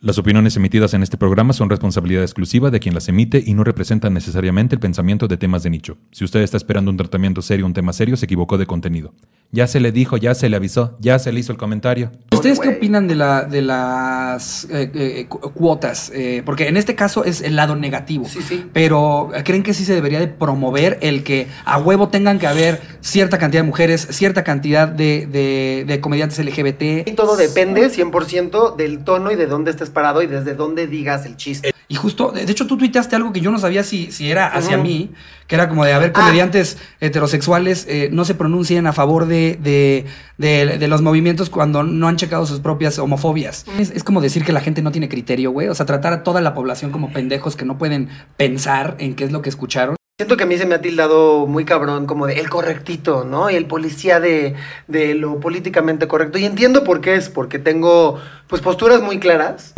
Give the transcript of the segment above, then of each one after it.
Las opiniones emitidas en este programa son responsabilidad exclusiva de quien las emite y no representan necesariamente el pensamiento de temas de nicho. Si usted está esperando un tratamiento serio, un tema serio, se equivocó de contenido. Ya se le dijo, ya se le avisó, ya se le hizo el comentario. ¿Ustedes qué opinan de, la, de las eh, eh, cu- cuotas? Eh, porque en este caso es el lado negativo. Sí, sí. Pero ¿creen que sí se debería de promover el que a huevo tengan que haber cierta cantidad de mujeres, cierta cantidad de, de- de comediantes LGBT? Y todo depende 100% del tono y de dónde estés parado y desde dónde digas el chiste. Y justo, de hecho, tú tuiteaste algo que yo no sabía si, si era hacia mí, que era como de, a ver, Ah. comediantes heterosexuales eh, no se pronuncien a favor de, de, de- de los movimientos cuando no han checado sus propias homofobias. Es, es como decir que la gente no tiene criterio, güey. O sea, tratar a toda la población como pendejos que no pueden pensar en qué es lo que escucharon. Siento que a mí se me ha tildado muy cabrón como de el correctito, ¿no? Y el policía de, de lo políticamente correcto. Y entiendo por qué es, porque tengo pues posturas muy claras.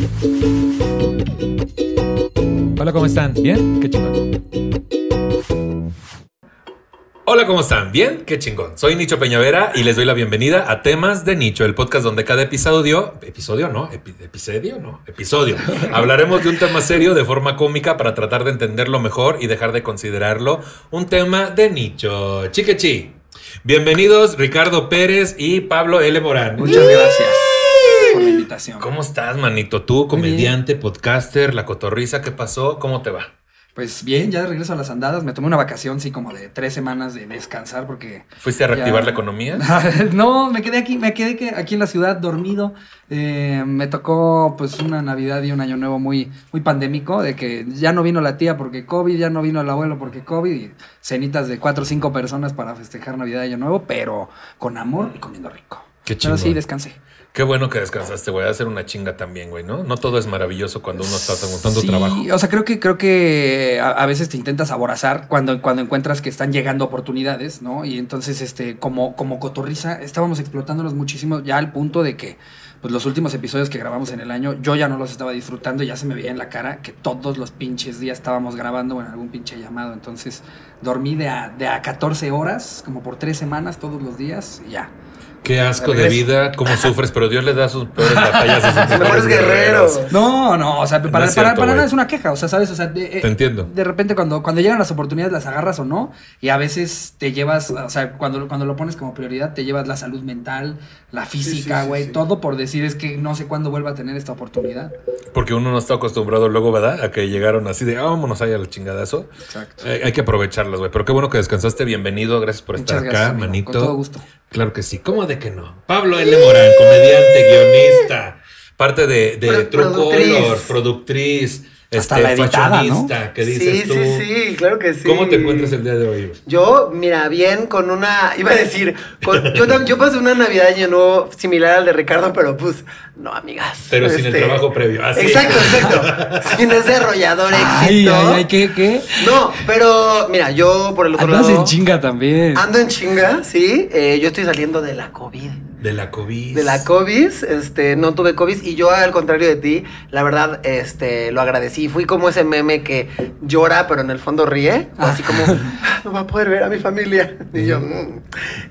Hola, ¿cómo están? ¿Bien? Qué chingón. Hola, ¿cómo están? ¿Bien? Qué chingón. Soy Nicho Peñavera y les doy la bienvenida a Temas de Nicho, el podcast donde cada episodio, episodio no, Epi- episodio no, episodio, hablaremos de un tema serio de forma cómica para tratar de entenderlo mejor y dejar de considerarlo un tema de nicho. Chiquechi. Bienvenidos Ricardo Pérez y Pablo L. Morán. Muchas gracias por la invitación. ¿Cómo estás, manito? Tú, comediante, podcaster, la cotorriza, ¿qué pasó? ¿Cómo te va? Pues bien, ya de regreso a las andadas. Me tomé una vacación, sí, como de tres semanas de descansar porque ¿Fuiste a reactivar Ya. la economía? no, me quedé aquí, me quedé que- aquí en la ciudad dormido. Eh, me tocó pues una Navidad y un año nuevo muy, muy pandémico, de que ya no vino la tía porque COVID, ya no vino el abuelo porque COVID, y cenitas de cuatro o cinco personas para festejar Navidad y Año Nuevo, pero con amor y comiendo rico. Qué Pero chingón. sí, descansé. Qué bueno que descansaste, güey. Ser una chinga también, güey, ¿no? No todo es maravilloso cuando uno está montando Sí, trabajo. O sea, creo que, creo que a, a veces te intentas aborazar cuando, cuando encuentras que están llegando oportunidades, ¿no? Y entonces, este, como, como cotorriza, estábamos explotándolos muchísimo ya al punto de que pues los últimos episodios que grabamos en el año, yo ya no los estaba disfrutando, ya se me veía en la cara que todos los pinches días estábamos grabando en algún pinche llamado. Entonces, dormí de a, de a 14 horas, como por tres semanas todos los días, y ya. Qué asco de vida, cómo sufres, pero Dios le da sus peores batallas a sus Mejores mejores guerreros. No, no, o sea, para, es para, cierto, para nada es una queja, o sea, ¿sabes? O sea, de, eh, Te entiendo. De repente cuando, cuando llegan las oportunidades las agarras o no, y a veces te llevas, o sea, cuando, cuando lo pones como prioridad, te llevas la salud mental, la física, sí, sí, güey, sí. todo por decir es que no sé cuándo vuelva a tener esta oportunidad. Porque uno no está acostumbrado luego, ¿verdad? A que llegaron así de, ah, vámonos ahí al chingadazo. Exacto. Eh, hay que aprovecharlas, güey. Pero qué bueno que descansaste. Bienvenido. Gracias por Muchas estar gracias, acá, amigo. manito. Con todo gusto. Claro que sí. ¿Cómo de que no? Pablo L. Morán, comediante, guionista, parte de, de Pro- productriz. Hasta este, la editada, ¿no? fashionista, ¿qué dices sí, tú? sí, sí, claro que sí. ¿Cómo te encuentras el día de hoy? Yo, mira, bien con una, iba a decir, con- yo, yo pasé una Navidad año nuevo similar al de Ricardo, pero pues, no, amigas. Pero sin el Este, trabajo previo. Así. Exacto, exacto. sin ese arrollador Ay, éxito. ay, ay, ¿qué, qué? No, pero mira, yo por el otro Andas lado. en chinga también. Ando en chinga, sí. Eh, yo estoy saliendo de la COVID. De la COVID. De la COVID, este, no tuve COVID y yo al contrario de ti, la verdad, este, lo agradecí. Fui como ese meme que llora, pero en el fondo ríe, Ah. así como, "Ah, no va a poder ver a mi familia. Y yo, "Mm".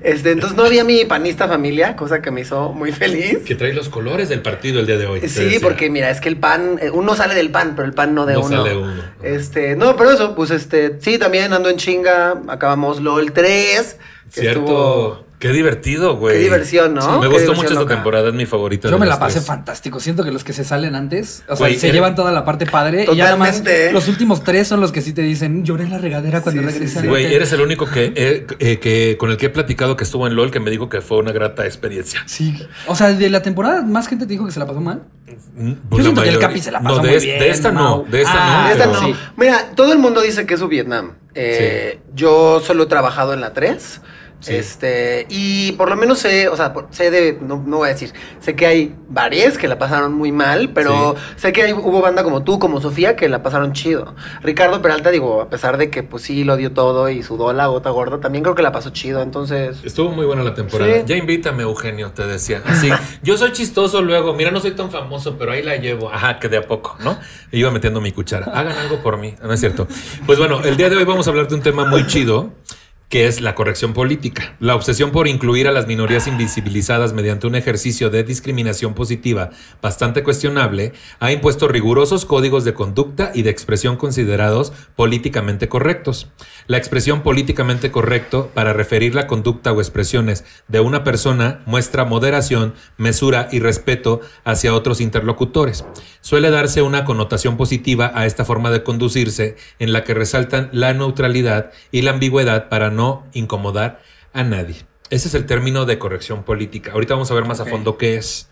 este, entonces no había mi panista familia, cosa que me hizo muy feliz. Que trae los colores del partido el día de hoy. Sí, porque mira, es que el pan, eh, uno sale del pan, pero el pan no de No uno. sale uno. Este, no, pero eso, pues este, sí, también ando en chinga, acabamos LOL 3. que Cierto. estuvo- Qué divertido, güey. Qué diversión, ¿no? Me Qué gustó mucho esta loca. temporada, es mi favorita. Yo de me la pasé tres. fantástico. Siento que los que se salen antes, o sea, Güey, se llevan toda la parte padre. Y ya nada más Totalmente. los últimos tres son los que sí te dicen, lloré en la regadera cuando Sí, sí, regresan. sí. Güey, eres el único que, eh, eh, que con el que he platicado que estuvo en LOL que me dijo que fue una grata experiencia. Sí. O sea, de la temporada, más gente te dijo que se la pasó mal. Mm, Yo la siento que el Capi se la pasó no, de, muy es- bien, de esta no, Mau. de esta Ah, no. Esta pero- no. sí. Mira, todo el mundo dice que es su Vietnam. Eh, Yo solo he trabajado en la 3. Sí. Este, y por lo menos sé, o sea, sé de, no, no voy a decir, sé que hay varias que la pasaron muy mal, pero sé que hay- hubo banda como tú, como Sofía, que la pasaron chido. Ricardo Peralta, digo, a pesar de que pues sí lo dio todo y sudó la gota gorda, también creo que la pasó chido, entonces... Estuvo muy buena la temporada. Sí. Ya invítame, Eugenio, te decía. Así, yo soy chistoso luego. Mira, no soy tan famoso, pero ahí la llevo. Ajá, que de a poco, ¿no? E iba metiendo mi cuchara. Hagan algo por mí. No es cierto. Pues bueno, el día de hoy vamos a hablar de un tema muy chido que es la corrección política. La obsesión por incluir a las minorías invisibilizadas mediante un ejercicio de discriminación positiva bastante cuestionable ha impuesto rigurosos códigos de conducta y de expresión considerados políticamente correctos. La expresión políticamente correcto para referir la conducta o expresiones de una persona muestra moderación, mesura y respeto hacia otros interlocutores. Suele darse una connotación positiva a esta forma de conducirse en la que resaltan la neutralidad y la ambigüedad para no incomodar a nadie. Ese es el término de corrección política. Ahorita vamos a ver más a Ok. fondo qué es.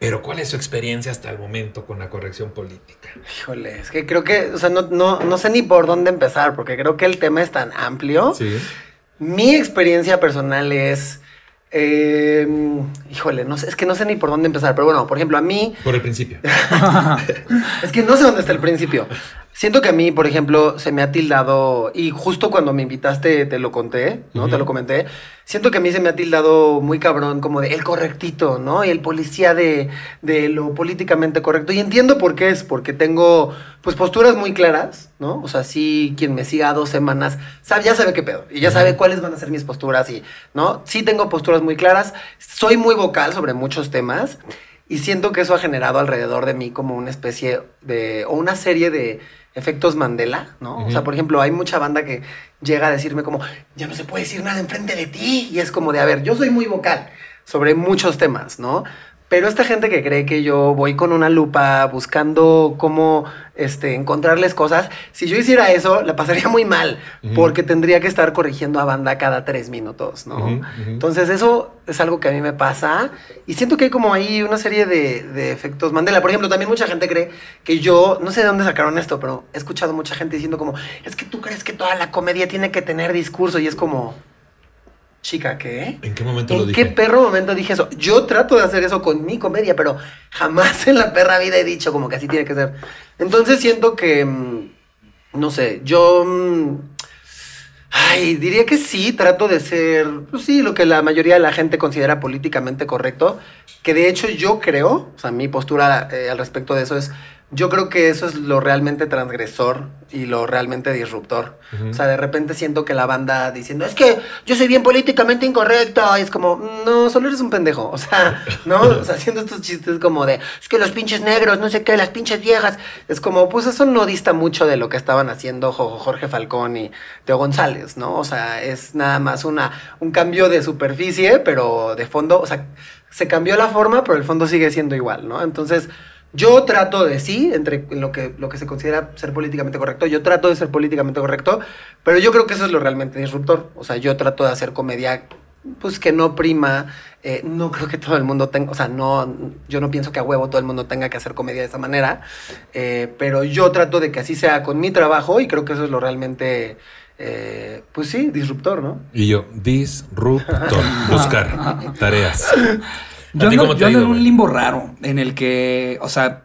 Pero ¿cuál es su experiencia hasta el momento con la corrección política? Híjole, es que creo que, o sea, no, no, no sé ni por dónde empezar, porque creo que el tema es tan amplio. Sí. Mi experiencia personal es. eh, híjole, no sé, es que no sé ni por dónde empezar, pero bueno, por ejemplo, a mí. Por el principio. Es que no sé dónde está el principio. Siento que a mí, por ejemplo, se me ha tildado, y justo cuando me invitaste te lo conté, ¿no? Te lo comenté. Siento que a mí se me ha tildado muy cabrón, como de el correctito, ¿no? Y el policía de, de lo políticamente correcto. Y entiendo por qué es, porque tengo, pues, posturas muy claras, ¿no? O sea, sí, quien me siga dos semanas, sabe, ya sabe qué pedo. Y ya sabe cuáles van a ser mis posturas, y, ¿no? Sí tengo posturas muy claras. Soy muy vocal sobre muchos temas. Y siento que eso ha generado alrededor de mí como una especie de, o una serie de efectos Mandela, ¿no? O sea, por ejemplo, hay mucha banda que llega a decirme como, ya no se puede decir nada enfrente de ti. Y es como de, a ver, yo soy muy vocal sobre muchos temas, ¿no? Pero esta gente que cree que yo voy con una lupa buscando cómo este, encontrarles cosas, si yo hiciera eso, la pasaría muy mal, porque tendría que estar corrigiendo a banda cada tres minutos, ¿no? Entonces eso es algo que a mí me pasa y siento que hay como ahí una serie de, de efectos Mandela. Por ejemplo, también mucha gente cree que yo, no sé de dónde sacaron esto, pero he escuchado mucha gente diciendo como, es que tú crees que toda la comedia tiene que tener discurso y es como, chica, ¿qué? ¿En qué momento lo ¿En dije? qué perro momento dije eso? Yo trato de hacer eso con mi comedia, pero jamás en la perra vida he dicho como que así tiene que ser. Entonces siento que, mm, no sé, yo... mm, Ay, diría que sí, trato de ser, pues sí, lo que la mayoría de la gente considera políticamente correcto, que de hecho yo creo, o sea, mi postura eh, al respecto de eso es, yo creo que eso es lo realmente transgresor y lo realmente disruptor. O sea, de repente siento que la banda diciendo, es que yo soy bien políticamente incorrecto, y es como, no, solo eres un pendejo. O sea, ¿no? O sea, haciendo estos chistes como de, es que los pinches negros, no sé qué, las pinches viejas. Es como, pues eso no dista mucho de lo que estaban haciendo Jo- Jorge Falcón y Teo González, ¿no? O sea, es nada más una, un cambio de superficie, pero de fondo, o sea, se cambió la forma, pero el fondo sigue siendo igual, ¿no? Entonces, yo trato de sí, entre lo que, lo que se considera ser políticamente correcto, yo trato de ser políticamente correcto, pero yo creo que eso es lo realmente disruptor. O sea, yo trato de hacer comedia, pues que no prima, eh, no creo que todo el mundo tenga, o sea, no, yo no pienso que a huevo todo el mundo tenga que hacer comedia de esa manera, eh, pero yo trato de que así sea con mi trabajo y creo que eso es lo realmente, eh, pues sí, disruptor, ¿no? Y yo, disruptor. Buscar. Tareas. Yo ¿A ti ando, yo en un limbo raro en el que, o sea,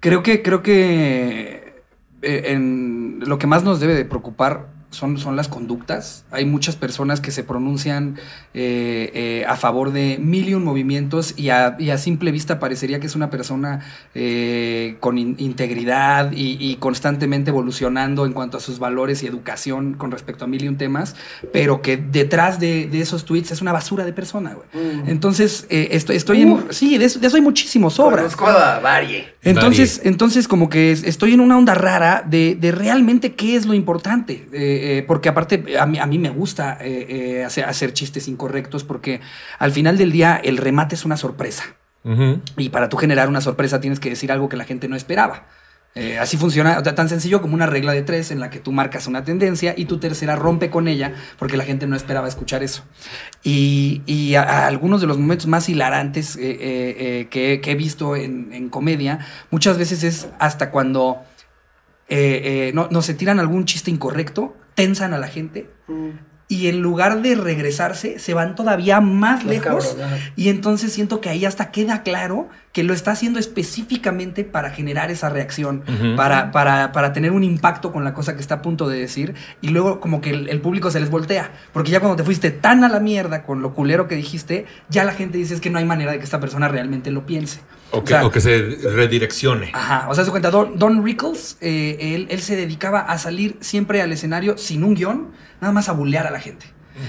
creo que, creo que eh, en lo que más nos debe de preocupar son, son las conductas. Hay muchas personas que se pronuncian eh, eh, a favor de mil y un movimientos y a, y a simple vista parecería que es una persona eh, con in- integridad y, y constantemente evolucionando en cuanto a sus valores y educación con respecto a mil y un temas, pero que detrás de, de esos tweets es una basura de persona, güey. Entonces, eh, estoy, estoy en... Sí, de eso, de eso hay muchísimos obras. Conozco a Varie. Entonces, entonces como que es- estoy en una onda rara de, de realmente qué es lo importante. Eh, eh, porque aparte a mí, a mí me gusta eh, eh, hacer, hacer chistes incorrectos porque al final del día el remate es una sorpresa. Y para tú generar una sorpresa tienes que decir algo que la gente no esperaba. Eh, así funciona, o sea, tan sencillo como una regla de tres en la que tú marcas una tendencia y tu tercera rompe con ella porque la gente no esperaba escuchar eso. Y, y a, a algunos de los momentos más hilarantes eh, eh, eh, que, que he visto en, en comedia, muchas veces es hasta cuando no, no se tiran algún chiste incorrecto, tensan a la gente y en lugar de regresarse, se van todavía más lejos. y entonces siento que ahí hasta queda claro que lo está haciendo específicamente para generar esa reacción, para, para, para tener un impacto con la cosa que está a punto de decir. Y luego como que el, el público se les voltea. Porque ya cuando te fuiste tan a la mierda con lo culero que dijiste, ya la gente dice es que no hay manera de que esta persona realmente lo piense. O O que, sea, o que se redireccione. Ajá, o sea, se cuenta, Don, Don Rickles, eh, él, él se dedicaba a salir siempre al escenario sin un guion, nada más a bullear a la gente.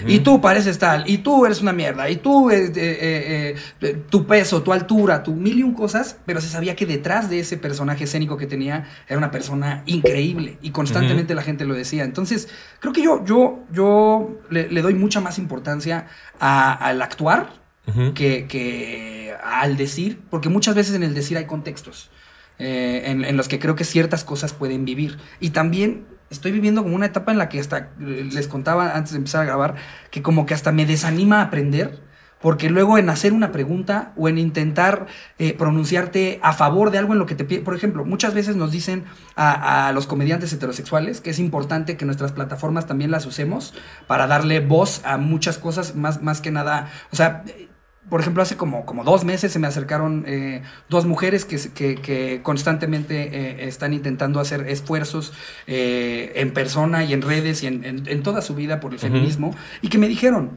Y tú pareces tal, y tú eres una mierda, y tú, eh, eh, eh, tu peso, tu altura, tu mil y un cosas, pero se sabía que detrás de ese personaje escénico que tenía era una persona increíble y constantemente la gente lo decía. Entonces, creo que yo, yo, yo le, le doy mucha más importancia a- al que, que al decir, porque muchas veces en el decir hay contextos eh, en, en los que creo que ciertas cosas pueden vivir. Y también estoy viviendo como una etapa en la que hasta eh, les contaba antes de empezar a grabar, que como que hasta me desanima a aprender. Porque luego en hacer una pregunta o en intentar eh, pronunciarte a favor de algo en lo que te pide, por ejemplo, muchas veces nos dicen a, a los comediantes heterosexuales que es importante que nuestras plataformas también las usemos para darle voz a muchas cosas, más, más que nada, o sea, por ejemplo, hace como, como dos meses se me acercaron eh, dos mujeres que, que, que constantemente eh, están intentando hacer esfuerzos eh, en persona y en redes y en, en- en toda su vida por el feminismo y que me dijeron,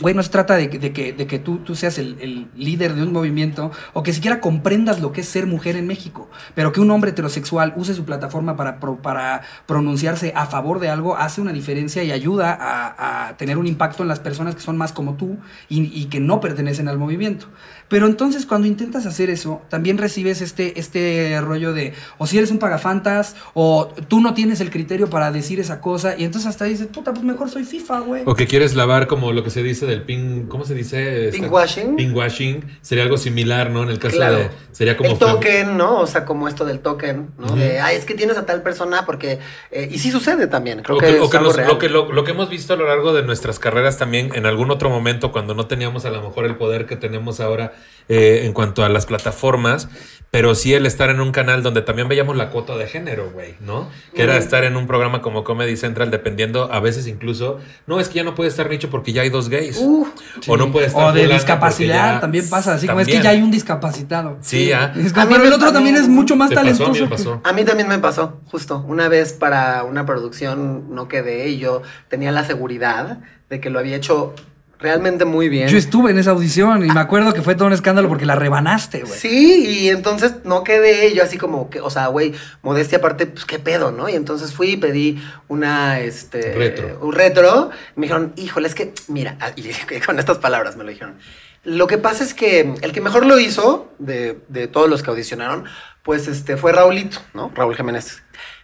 Güey, no se trata de, de que, de que tú, tú seas el, el líder de un movimiento o que siquiera comprendas lo que es ser mujer en México, pero que un hombre heterosexual use su plataforma para, para pronunciarse a favor de algo hace una diferencia y ayuda a, a tener un impacto en las personas que son más como tú y que no pertenecen al movimiento. Pero entonces cuando intentas hacer eso, también recibes este, este rollo de, o si eres un pagafantas, o tú no tienes el criterio para decir esa cosa, y entonces hasta dices, puta, pues mejor soy FIFA, güey. O que quieres lavar como lo que se dice del ping, ¿cómo se dice? Este, Pinkwashing. Pinkwashing. Sería algo similar, ¿no? En el caso Claro. de sería como el token, ¿no? O sea, como esto del token, ¿no? Ujú. De, ay, es que tienes a tal persona porque... eh, y sí sucede también, creo o que, que, es o que algo nos- real. lo, que lo, lo que hemos visto a lo largo de nuestras carreras también en algún otro momento cuando no teníamos a lo mejor el poder que tenemos ahora eh, en cuanto a las plataformas, pero sí el estar en un canal donde también veíamos la cuota de género, güey, ¿no? Que era estar en un programa como Comedy Central dependiendo a veces incluso, no, es que ya no puede estar nicho porque ya hay dos gays. Uh, O no puede estar O de discapacidad ya- también pasa, así como es que también. ya hay un discapacitado. Sí, ya. Es A mí pero el otro también es mucho más pasó, a mí talentoso. me que- pasó. A mí también me pasó, justo. Una vez para una producción no quedé y yo tenía la seguridad de que lo había hecho realmente muy bien. Yo estuve en esa audición y me acuerdo que fue todo un escándalo porque la rebanaste, güey. Sí, y entonces no quedé yo así como que, o sea, güey, modestia aparte, pues qué pedo, ¿no? Y entonces fui y pedí una, este... Retro. Un retro. Y me dijeron, híjole, es que, mira, ah, y con estas palabras me lo dijeron. Lo que pasa es que el que mejor lo hizo, de, de todos los que audicionaron, pues este, fue Raulito, ¿no? Raúl Jiménez.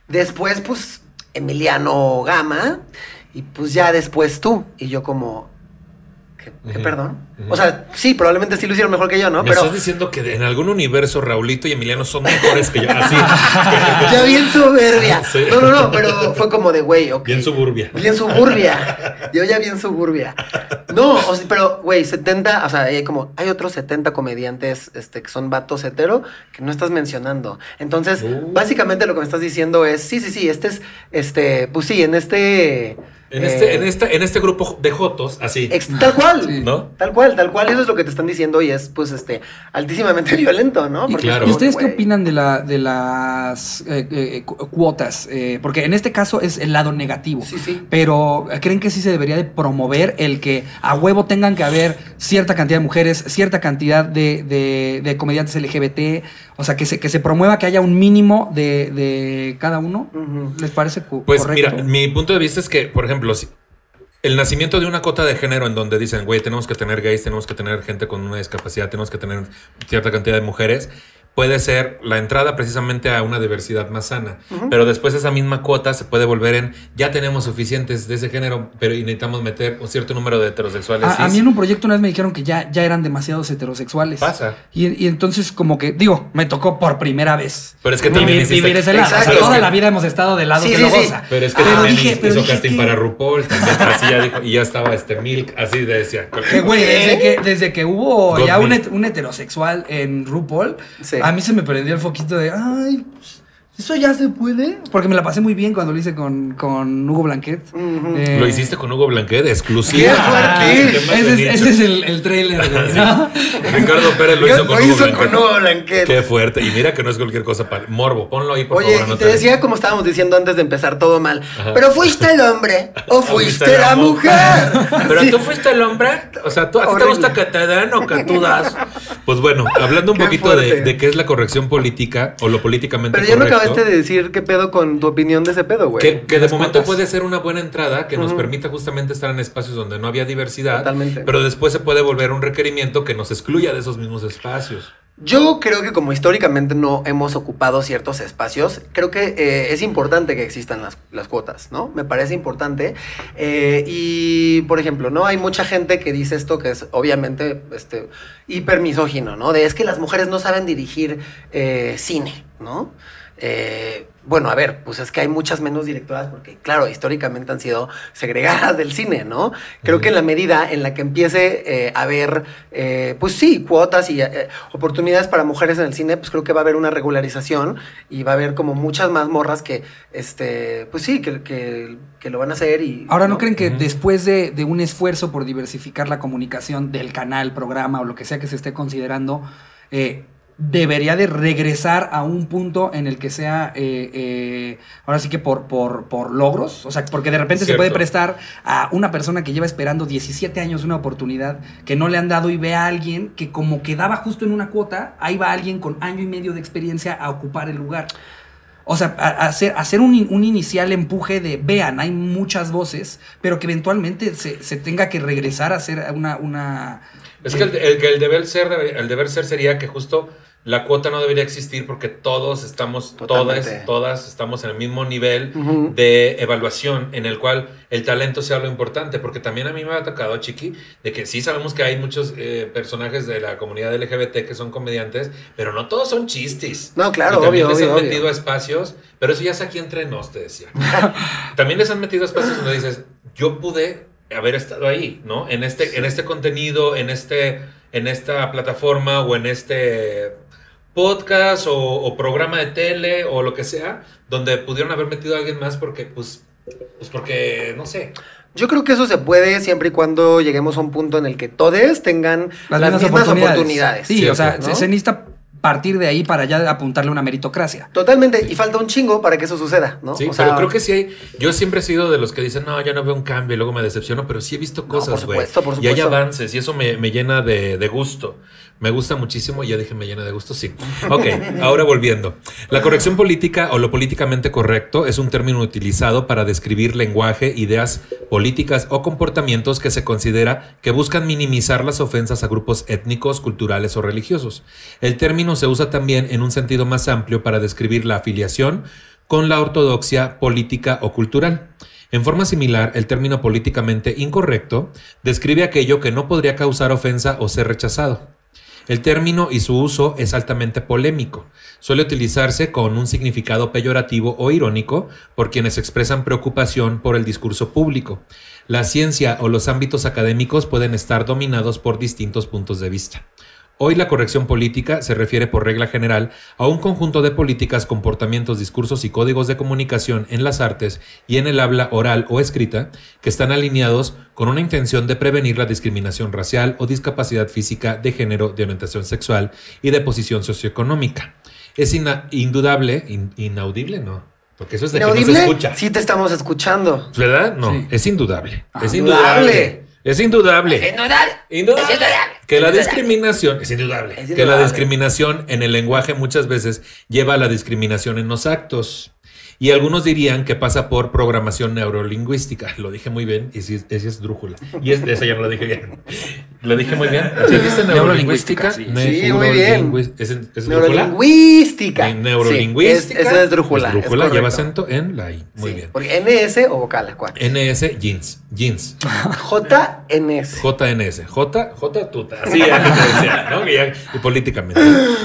Después, pues, Emiliano Gama, y pues ya después tú. Y yo como... ¿Qué, qué Ujú, perdón? O sea, sí, probablemente sí lo hicieron mejor que yo, ¿no? Me Pero... estás diciendo que en algún universo Raulito y Emiliano son mejores que yo. Así. Ya bien soberbia. Sí. No, no, no, pero fue como de, güey, ok. Bien suburbia. Bien suburbia. Yo ya bien suburbia. No, o sea, pero, güey, 70, o sea, hay como, hay otros 70 comediantes este, que son vatos hetero que no estás mencionando. Entonces, Uh. básicamente lo que me estás diciendo es, sí, sí, sí, este es, este, pues sí, en este... En eh, este, en, este, en este grupo de Jotos, así. ex- tal cual, Sí. ¿No? tal cual, tal cual, eso es lo que te están diciendo y es, pues, este, altísimamente violento, ¿no? ¿Y, claro. ¿y ustedes qué opinan de, la, de las eh, eh, cu- cuotas? Eh, porque en este caso es el lado negativo. Sí, sí. Pero eh, ¿creen que sí se debería de promover el que a huevo tengan que haber cierta cantidad de mujeres, cierta cantidad de, de- de comediantes LGBT? O sea, que se, que se promueva que haya un mínimo de, de cada uno. ¿Les parece cu- Pues correcto? mira, mi punto de vista es que, por ejemplo, si- el nacimiento de una cota de género en donde dicen, güey, tenemos que tener gays, tenemos que tener gente con una discapacidad, tenemos que tener cierta cantidad de mujeres, puede ser la entrada precisamente a una diversidad más sana. Pero después esa misma cuota se puede volver en, ya tenemos suficientes de ese género, pero necesitamos meter un cierto número de heterosexuales. A, a cis". mí en un proyecto una vez me dijeron que ya, ya eran demasiados heterosexuales. Pasa. Y, y entonces como que, digo, me tocó por primera vez. Pero es que también vivir, hiciste- vivir ese lado. O sea, Exacto. toda Es que- la vida hemos estado del lado Sí, que sí, lo sí. goza. Pero es que Pero también dije- hizo casting que- para RuPaul, también así ya dijo, y ya estaba este Milk, así decía. Que, güey, desde que, desde que hubo God ya un, un heterosexual en RuPaul, Sí. A mí se me prendió el foquito de, ay, ¿Eso ya se puede? Porque me la pasé muy bien cuando lo hice con, con Hugo Blanquet. Eh, Lo hiciste con Hugo Blanquet, exclusiva. ¡Qué fuerte! Más Ese es, ese el, el trailer, ¿no? Ricardo Pérez lo hizo con Hugo Blanquet. con Hugo Blanquet. Qué fuerte. Y mira que no es cualquier cosa para. Morbo, ponlo ahí, por Oye, favor. te decía como estábamos diciendo antes de empezar todo mal. Ajá. Pero fuiste el hombre o fuiste la mujer. Pero Sí. tú fuiste el hombre. O sea, ¿tú, ¿a ti te gusta que te den o que tú das? Pues bueno, hablando un Qué poquito de, de qué es la corrección política o lo políticamente Pero ya no correcto. Acabaste de decir qué pedo con tu opinión de ese pedo, güey. Que, que de momento puede ser una buena entrada que nos permita justamente estar en espacios donde no había diversidad, Totalmente. pero después se puede volver un requerimiento que nos excluya de esos mismos espacios. Yo creo que como históricamente no hemos ocupado ciertos espacios, creo que eh, es importante que existan las, las cuotas, ¿no? Me parece importante. Eh, y, por ejemplo, ¿no? Hay mucha gente que dice esto que es obviamente este, hipermisógino, ¿no? De es que las mujeres no saben dirigir eh, cine, ¿no? Eh, bueno, a ver, pues es que hay muchas menos directoras porque, claro, históricamente han sido segregadas del cine, ¿no? Creo que en la medida en la que empiece eh, a haber, eh, pues sí, cuotas y eh, oportunidades para mujeres en el cine, pues creo que va a haber una regularización y va a haber como muchas más morras que, este, pues sí, que, que, que lo van a hacer y... Ahora, ¿no creen que después de, de un esfuerzo por diversificar la comunicación del canal, programa o lo que sea que se esté considerando, eh, debería de regresar a un punto en el que sea, eh, eh, ahora sí que por, por, por logros? O sea, porque de repente se puede prestar a una persona que lleva esperando 17 años una oportunidad que no le han dado y ve a alguien que como quedaba justo en una cuota, ahí va alguien con año y medio de experiencia a ocupar el lugar. O sea, hacer, hacer un, un inicial empuje de, vean, hay muchas voces, pero que eventualmente se, se tenga que regresar a hacer una... una Es que el, el- el deber ser el deber ser sería que justo la cuota no debería existir porque todos estamos, Totalmente. todas, todas estamos en el mismo nivel de evaluación en el cual el talento sea lo importante, porque también a mí me ha tocado, Chiqui, de que sí sabemos que hay muchos eh, personajes de la comunidad LGBT que son comediantes, pero no todos son chistes. No, claro, y también obvio, les obvio, han obvio. metido a espacios, pero eso ya es aquí entre nos, te decía. también les han metido a espacios donde dices, yo pude haber estado ahí, ¿no? En este, en este contenido, en este, en esta plataforma o en este podcast o, o programa de tele o lo que sea, donde pudieron haber metido a alguien más porque, pues, pues porque, no sé. Yo creo que eso se puede siempre y cuando lleguemos a un punto en el que todos tengan las, mismas, oportunidades. Sí, o sea, ¿no? se necesita partir de ahí para ya apuntarle una meritocracia. Totalmente, y falta un chingo para que eso suceda, ¿no? Sí, O sea, pero creo que sí hay. Yo siempre he sido de los que dicen, no, yo no veo un cambio y luego me decepciono, pero sí he visto cosas, güey. supuesto, por y hay avances y eso me, me llena de, de gusto. Me gusta muchísimo y ya dije, me llena de gusto, sí. Ok, ahora volviendo. La corrección política o lo políticamente correcto es un término utilizado para describir lenguaje, ideas políticas o comportamientos que se considera que buscan minimizar las ofensas a grupos étnicos, culturales o religiosos. El término se usa también en un sentido más amplio para describir la afiliación con la ortodoxia política o cultural. En forma similar, el término políticamente incorrecto describe aquello que no podría causar ofensa o ser rechazado. El término y su uso es altamente polémico. Suele utilizarse con un significado peyorativo o irónico por quienes expresan preocupación por el discurso público. La ciencia o los ámbitos académicos pueden estar dominados por distintos puntos de vista. Hoy la corrección política se refiere por regla general a un conjunto de políticas, comportamientos, discursos y códigos de comunicación en las artes y en el habla oral o escrita que están alineados con una intención de prevenir la discriminación racial o discapacidad física de género, de orientación sexual y de posición socioeconómica. Es ina- indudable, in- inaudible, no, porque eso es de que no se ¿Inaudible? escucha. Sí te estamos escuchando. ¿Verdad? No, Sí. es indudable. Es Indudable. Indudable. Es indudable. Indudable. Indudable. Es indudable. Que la discriminación es indudable. Es Que la discriminación en el lenguaje muchas veces lleva a la discriminación en los actos. Y algunos dirían que pasa por programación neurolingüística. Lo dije muy bien, y sí, esa es drújula. Y es, esa ya no lo dije bien. Lo dije muy bien. ¿Sí dijiste neurolingüística? Neurolingüística, sí. Sí, muy bien. ¿Es, es? Neurolingüística. Neurolingüística. Sí, es- esa es drújula. Es es drújula, lleva acento en la I. Muy Sí, bien. Porque NS o vocal, ¿cuál? NS jeans. Jeans. JNS. JNS. J, J tuta. Así ya- y políticamente.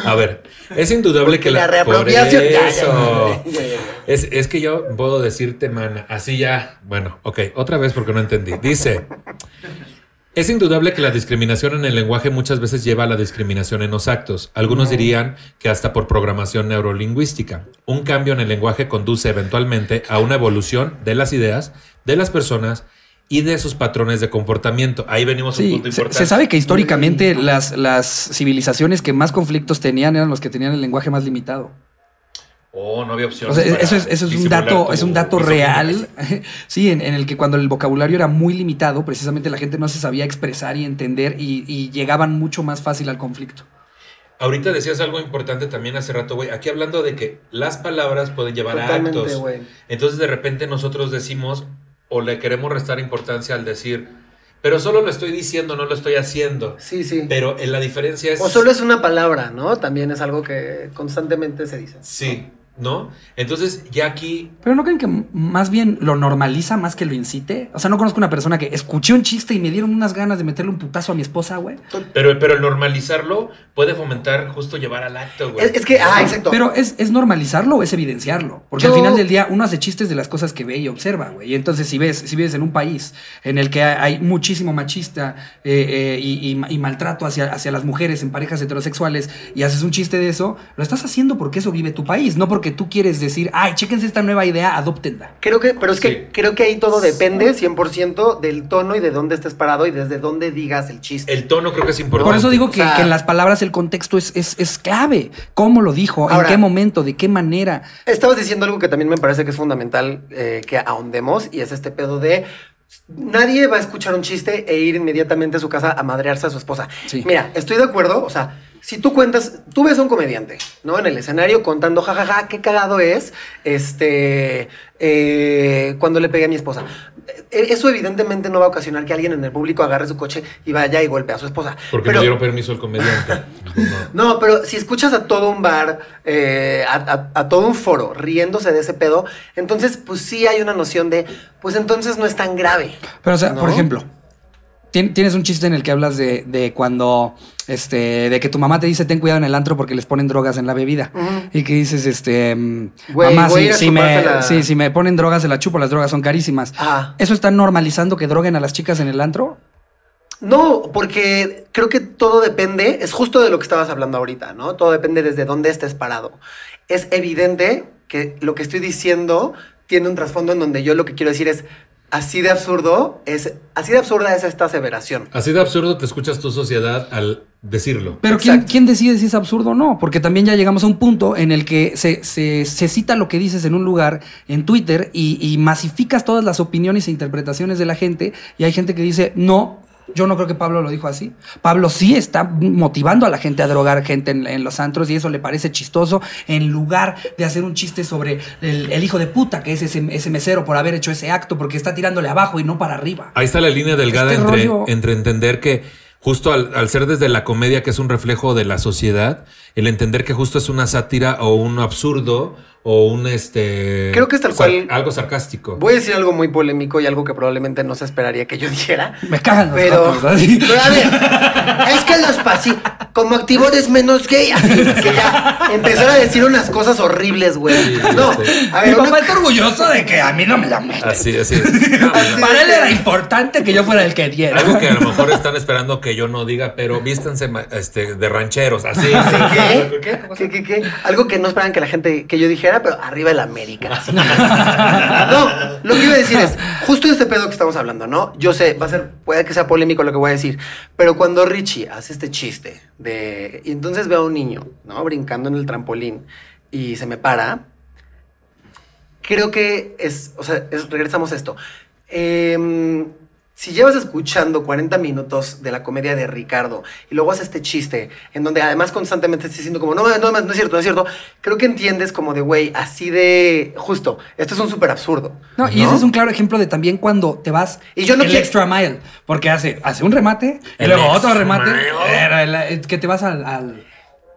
A ver, es indudable que la la. reapropiación. Por eso. ya, ya, ya. Es, es que yo puedo decirte, mana, así ya. Bueno, ok, otra vez porque no entendí. Dice. Es indudable que la discriminación en el lenguaje muchas veces lleva a la discriminación en los actos. Algunos dirían que hasta por programación neurolingüística. Un cambio en el lenguaje conduce eventualmente a una evolución de las ideas, de las personas y de sus patrones de comportamiento. Ahí venimos a un Sí, punto se, importante. se sabe que históricamente las, las civilizaciones que más conflictos tenían eran los que tenían el lenguaje más limitado. Oh, no había opción. O sea, eso es, eso es un dato, es un dato real. Sí, en, en el que cuando el vocabulario era muy limitado, precisamente la gente no se sabía expresar y entender y, y llegaban mucho más fácil al conflicto. Ahorita decías algo importante también hace rato, güey. Aquí hablando de que las palabras pueden llevar a actos. güey. Entonces de repente nosotros decimos o le queremos restar importancia al decir, pero solo lo estoy diciendo, no lo estoy haciendo. Sí, sí. Pero en la diferencia es... O solo es una palabra, ¿no? También es algo que constantemente se dice. Sí, ¿no? Entonces ya aquí... Pero no creen que más bien lo normaliza más que lo incite. O sea, no conozco una persona que escuché un chiste y me dieron unas ganas de meterle un putazo a mi esposa, güey. Pero, pero el normalizarlo puede fomentar justo llevar al acto, güey. Es, es que, ah, exacto. Pero ¿es, ¿es normalizarlo o es evidenciarlo? Porque Yo- al final del día uno hace chistes de las cosas que ve y observa, güey. Y entonces si ves, si vives en un país en el que hay muchísimo machista eh, eh, y, y- y maltrato hacia, hacia las mujeres en parejas heterosexuales y haces un chiste de eso, lo estás haciendo porque eso vive tu país, no porque tú quieres decir, ay, chéquense esta nueva idea, adóptenla. Creo que, pero es que Sí. creo que ahí todo depende 100% del tono y de dónde estés parado y desde dónde digas el chiste. El tono creo que es importante. Por eso digo que, O sea- que en las palabras el contexto es, es, es clave. ¿Cómo lo dijo? Ahora- ¿En qué momento? ¿De qué manera? Estabas diciendo algo que también me parece que es fundamental eh, que ahondemos y es este pedo de nadie va a escuchar un chiste e ir inmediatamente a su casa a madrearse a su esposa. Sí. Mira, estoy de acuerdo, o sea, si tú cuentas, tú ves a un comediante, ¿no? En el escenario contando, jajaja, qué cagado es, este, eh, cuando le pegué a mi esposa. Eh, Eso evidentemente no va a ocasionar que alguien en el público agarre su coche y vaya y golpee a su esposa. Porque Pero- no dieron permiso al comediante. No. no, pero si escuchas a todo un bar, eh, a, a- a todo un foro riéndose de ese pedo, entonces pues sí hay una noción de, pues entonces no es tan grave. Pero, o sea, ¿No? por ejemplo, tien- tienes un chiste en el que hablas de, de cuando, este, de que tu mamá te dice ten cuidado en el antro porque les ponen drogas en la bebida. Y que dices, este, mm, mamá, si, si me, chupársela". sí, si me ponen drogas se la chupo, las drogas son carísimas. Ajá. ¿Eso está normalizando que droguen a las chicas en el antro? No, porque creo que todo depende, es justo de lo que estabas hablando ahorita, ¿no? Todo depende desde dónde estés parado. Es evidente que lo que estoy diciendo tiene un trasfondo en donde yo lo que quiero decir es, así de absurdo, es, así de absurda es esta aseveración. Así de absurdo te escuchas tu sociedad al decirlo. Pero ¿quién, quién decide si es absurdo o no? Porque también ya llegamos a un punto en el que se, se- se cita lo que dices en un lugar, en Twitter, y, y masificas todas las opiniones e interpretaciones de la gente, y hay gente que dice, no. Yo no creo que Pablo lo dijo así. Pablo sí está motivando a la gente a drogar gente en, en los antros y eso le parece chistoso en lugar de hacer un chiste sobre el, el hijo de puta que es ese, ese mesero por haber hecho ese acto porque está tirándole abajo y no para arriba. Ahí está la línea delgada Este entre, rollo- entre entender que justo al, al ser desde la comedia que es un reflejo de la sociedad, el entender que justo es una sátira o un absurdo o un este Creo que es tal cual- algo sarcástico. Voy a decir algo muy polémico y algo que probablemente no se esperaría que yo dijera. Me cagan los Pero, así. pero a ver, es que los pasí, como activores menos gay, así que ya empezar a decir unas cosas horribles, güey. Sí, No, sí. a Mi ver, papá una- está orgulloso de que a mí no me la meten. Así, así. No, pues. Para él era importante que yo fuera el que diera. Algo que a lo mejor están esperando que yo no diga, pero vístanse este, de rancheros, así. ¿Qué? ¿Qué, qué? Algo que no esperaban que la gente, que yo dijera, pero arriba el América. No, lo que iba a decir es, justo este pedo que estamos hablando, ¿no? Yo sé, va a ser, puede que sea polémico lo que voy a decir, pero cuando Richie hace este chiste de, y entonces veo a un niño, ¿no? Brincando en el trampolín y se me para, creo que es, o sea, es- regresamos a esto. Em, si llevas escuchando 40 minutos de la comedia de Ricardo y luego haces este chiste, en donde además constantemente estás diciendo como, no, no, no, no es cierto, no es cierto, creo que entiendes como de, güey, así de, justo, esto es un súper absurdo. No, y ese es un claro ejemplo de también cuando te vas Y yo no el quiero- extra mile, porque hace, hace un remate y luego otro remate, mile. que te vas al, al-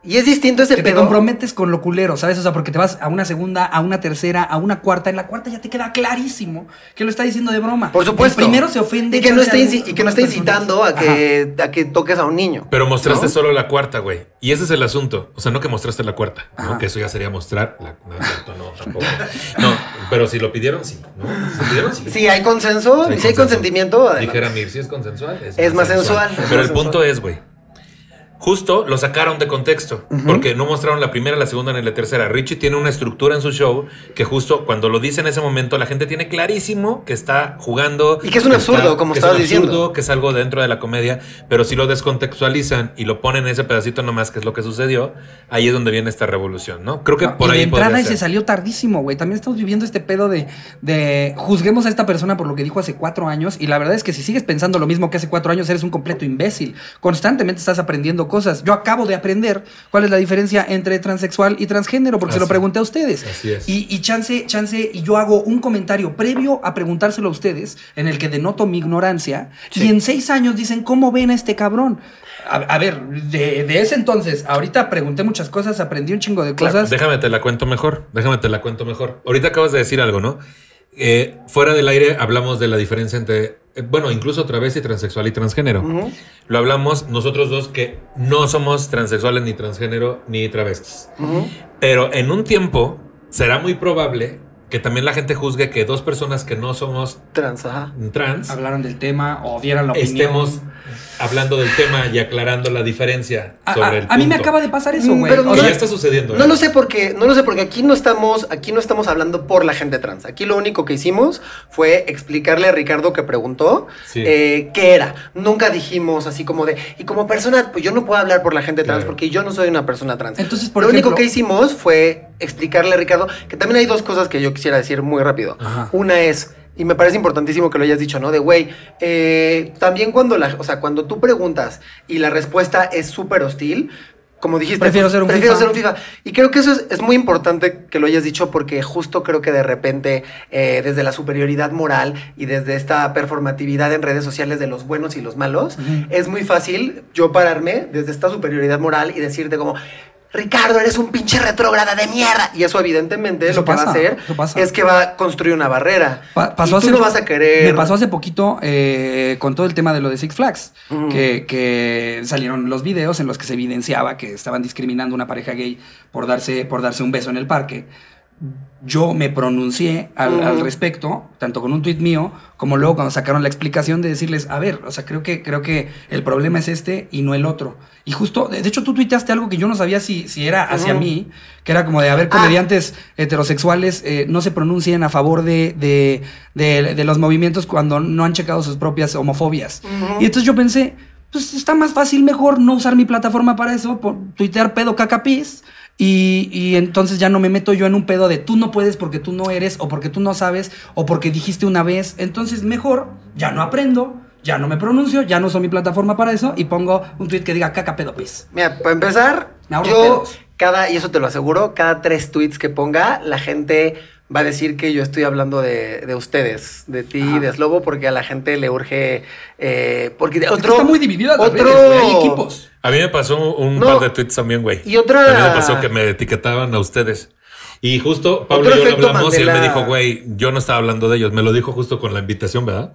Y es distinto ese que te pedo. comprometes con lo culero, ¿sabes? O sea, porque te vas a una segunda, a una tercera, a una cuarta. En la cuarta ya te queda clarísimo que lo está diciendo de broma. Por supuesto. El primero se ofende. Y que no está, algún- y que no está incitando a que, a que toques a un niño. Pero mostraste ¿No? solo la cuarta, güey. Y ese es el asunto. O sea, no que mostraste la cuarta, ¿no? Que eso ya sería mostrar. La, no, no, tampoco. No, pero si lo pidieron, sí. ¿no? Si lo pidieron, sí. Si hay consenso, si hay consenso. consentimiento, adelante. Dijera Mir, si es consensual. Es, Es más sensual, Pero el punto es, güey. Justo lo sacaron de contexto, porque no mostraron la primera, la segunda ni la tercera. Richie tiene una estructura en su show que justo cuando lo dice en ese momento la gente tiene clarísimo que está jugando. Y que es un está- absurdo, como que estabas es un absurdo, diciendo. que es algo dentro de la comedia, pero si lo descontextualizan y lo ponen en ese pedacito nomás, que es lo que sucedió, ahí es donde viene esta revolución, ¿no? Creo que No, por y ahí de entrada ese ser. salió tardísimo, güey. También estamos viviendo este pedo de, de juzguemos a esta persona por lo que dijo hace cuatro años. Y la verdad es que si sigues pensando lo mismo que hace cuatro años, eres un completo imbécil. Constantemente estás aprendiendo cosas. Yo acabo de aprender cuál es la diferencia entre transexual y transgénero, porque se lo pregunté a ustedes. así es. Y, y chance, chance, y yo hago un comentario previo a preguntárselo a ustedes, en el que denoto mi ignorancia. Y en seis años dicen, ¿cómo ven a este cabrón? A, a ver, de, de ese entonces, ahorita pregunté muchas cosas, aprendí un chingo de Claro, cosas. déjame te la cuento mejor. Déjame te la cuento mejor. Ahorita acabas de decir algo, ¿no? Eh, fuera del aire hablamos de la diferencia entre, eh, bueno, incluso travesti, transexual y transgénero. Lo hablamos nosotros dos que no somos transexuales ni transgénero ni travestis. Pero en un tiempo será muy probable que también la gente juzgue que dos personas que no somos Trans, ajá. trans hablaron del tema o dieran la opinión. estemos hablando del tema y aclarando la diferencia A, sobre a- el a mí me punto. acaba de pasar eso, Mm, güey. pero O no- ya está sucediendo. No ¿eh? lo sé porque, no lo sé porque aquí no estamos, aquí no estamos hablando por la gente trans. Aquí lo único que hicimos fue explicarle a Ricardo que preguntó Sí. eh, qué era. Nunca dijimos así como de, y como persona, pues yo no puedo hablar por la gente trans Claro. porque yo no soy una persona trans. Entonces, por lo único que hicimos fue explicarle a Ricardo que también hay dos cosas que yo quisiera decir muy rápido. Ajá. Una es, y me parece importantísimo que lo hayas dicho, ¿no? De, güey, eh, también cuando la, o sea, cuando tú preguntas y la respuesta es súper hostil, como dijiste, Prefiero ser un prefiero FIFA. ser un FIFA. Y creo que eso es, es muy importante que lo hayas dicho porque justo creo que de repente eh, desde la superioridad moral y desde esta performatividad en redes sociales de los buenos y los malos, es muy fácil yo pararme desde esta superioridad moral y decirte como... Ricardo, eres un pinche retrógrada de mierda. Y eso evidentemente Eso lo que va a hacer pasa. es que va a construir una barrera. Pa- y tú no vas a querer... Me pasó hace poquito eh, con todo el tema de lo de Six Flags, Ujú. que, que salieron los videos en los que se evidenciaba que estaban discriminando a una pareja gay por darse, por darse un beso en el parque. Yo me pronuncié al, respecto, tanto con un tuit mío, como luego cuando sacaron la explicación de decirles, a ver, o sea, creo que, creo que el problema es este y no el otro. Y justo, de hecho, tú tuiteaste algo que yo no sabía si, si era hacia mí, que era como de, a ver, Ah. comediantes heterosexuales eh, no se pronuncien a favor de, de, de- de los movimientos cuando no han checado sus propias homofobias. Y entonces yo pensé, pues está más fácil, mejor no usar mi plataforma para eso, por tuitear pedo cacapis. Y, y entonces ya no me meto yo en un pedo de tú no puedes porque tú no eres, o porque tú no sabes, o porque dijiste una vez. Entonces mejor ya no aprendo, ya no me pronuncio, ya no uso mi plataforma para eso y pongo un tweet que diga caca pedo pis. Mira, para empezar, Me ahorro yo pedos. cada, y eso te lo aseguro, cada tres tweets que ponga, la gente va a decir que yo estoy hablando de, de ustedes, de ti, Ajá. de Slobo, porque a la gente le urge. eh, porque Es que otro. está muy dividida otro, redes, hay equipos. A mí me pasó un No. par de tweets también, güey. Y otra- A mí me pasó que me etiquetaban a ustedes. Y justo Pablo Otro y yo lo hablamos y él me dijo, güey, yo no estaba hablando de ellos. Me lo dijo justo con la invitación, ¿verdad?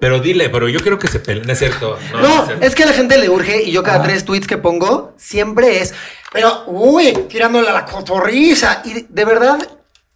Pero dile, pero yo quiero que se peleen. Es cierto. No, No, es cierto. es que a la gente le urge y yo cada tres tweets que pongo siempre es, pero, uy, tirándole a la cotorriza. Y de verdad,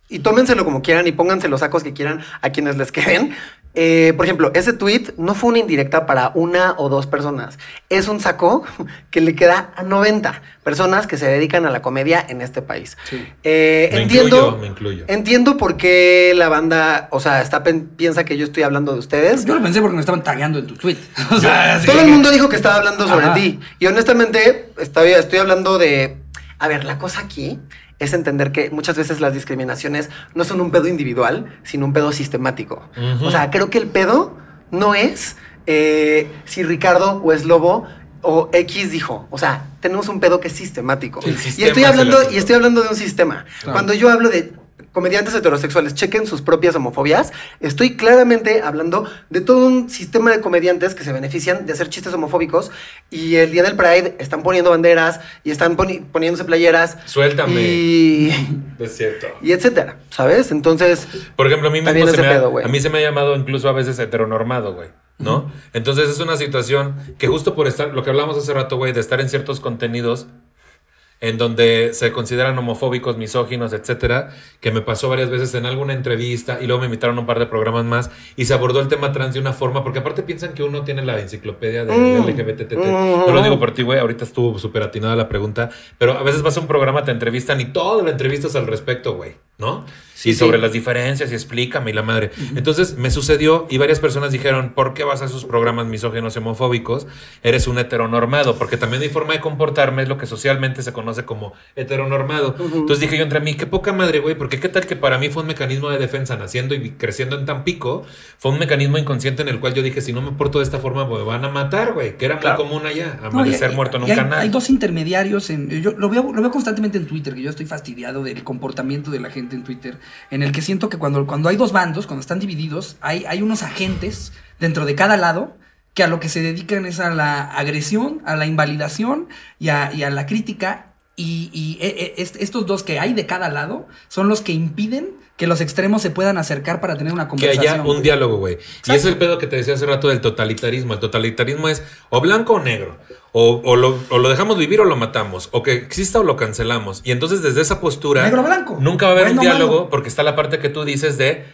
y tómenselo como quieran y pónganse los sacos que quieran a quienes les queden. Eh, por ejemplo, ese tweet no fue una indirecta para una o dos personas. Es un saco que le queda a 90 personas que se dedican a la comedia en este país. Sí. Eh, Me entiendo, incluyo, me incluyo. entiendo por qué la banda, o sea, está piensa que yo estoy hablando de ustedes. Yo lo pensé porque me estaban tagueando en tu tweet. O sea, así Todo el mundo dijo que estaba hablando sobre Ajá. ti. Y honestamente, estoy, estoy hablando de. A ver, la cosa aquí es entender que muchas veces las discriminaciones no son un pedo individual, sino un pedo sistemático. O sea, creo que el pedo no es eh, si Ricardo o es Lobo o X dijo. O sea, tenemos un pedo que es sistemático. Y estoy hablando, y estoy hablando de un sistema. Claro. Cuando yo hablo de comediantes heterosexuales chequen sus propias homofobias, estoy claramente hablando de todo un sistema de comediantes que se benefician de hacer chistes homofóbicos y el día del Pride están poniendo banderas y están poni- poniéndose playeras. Suéltame. Y, Es cierto. y etcétera, ¿sabes? Entonces, Por ejemplo, a mí, mismo se me ha- pedo, güey. a mí se me ha llamado incluso a veces heteronormado, güey. ¿No? Entonces es una situación que justo por estar, lo que hablamos hace rato, güey, de estar en ciertos contenidos en donde se consideran homofóbicos, misóginos, etcétera, que me pasó varias veces en alguna entrevista y luego me invitaron a un par de programas más y se abordó el tema trans de una forma, porque aparte piensan que uno tiene la enciclopedia de, de Mm. LGBTT. Mm. No lo digo por ti, güey, ahorita estuvo súper atinada la pregunta, pero a veces vas a un programa, te entrevistan y toda la entrevista es al respecto, güey, ¿no? Sí, y sobre sí. las diferencias y explícame y la madre. Entonces me sucedió y varias personas dijeron, ¿por qué vas a esos programas misóginos y homofóbicos? Eres un heteronormado, porque también mi forma de comportarme es lo que socialmente se conoce como heteronormado. Entonces dije yo entre mí, qué poca madre, güey, porque qué tal que para mí fue un mecanismo de defensa naciendo y creciendo en Tampico, fue un mecanismo inconsciente en el cual yo dije, si no me porto de esta forma, me van a matar, güey, que era Claro. muy común allá, No, amanecer y- muerto en un hay, canal. hay dos intermediarios en yo lo veo lo veo constantemente en Twitter que yo estoy fastidiado del comportamiento de la gente en Twitter en el que siento que cuando, cuando hay dos bandos cuando están divididos hay, hay unos agentes dentro de cada lado que a lo que se dedican es a la agresión a la invalidación y a, y a la crítica y, y, eh, est- estos dos que hay de cada lado son los que impiden que los extremos se puedan acercar para tener una Que conversación. haya un diálogo, güey. Y ese es el pedo que te decía hace rato del totalitarismo. El totalitarismo es o blanco o negro. O, o lo, o lo dejamos vivir o lo matamos. O que exista o lo cancelamos. Y entonces desde esa postura... Negro o blanco. Nunca va a haber un Bueno diálogo malo. porque está la parte que tú dices de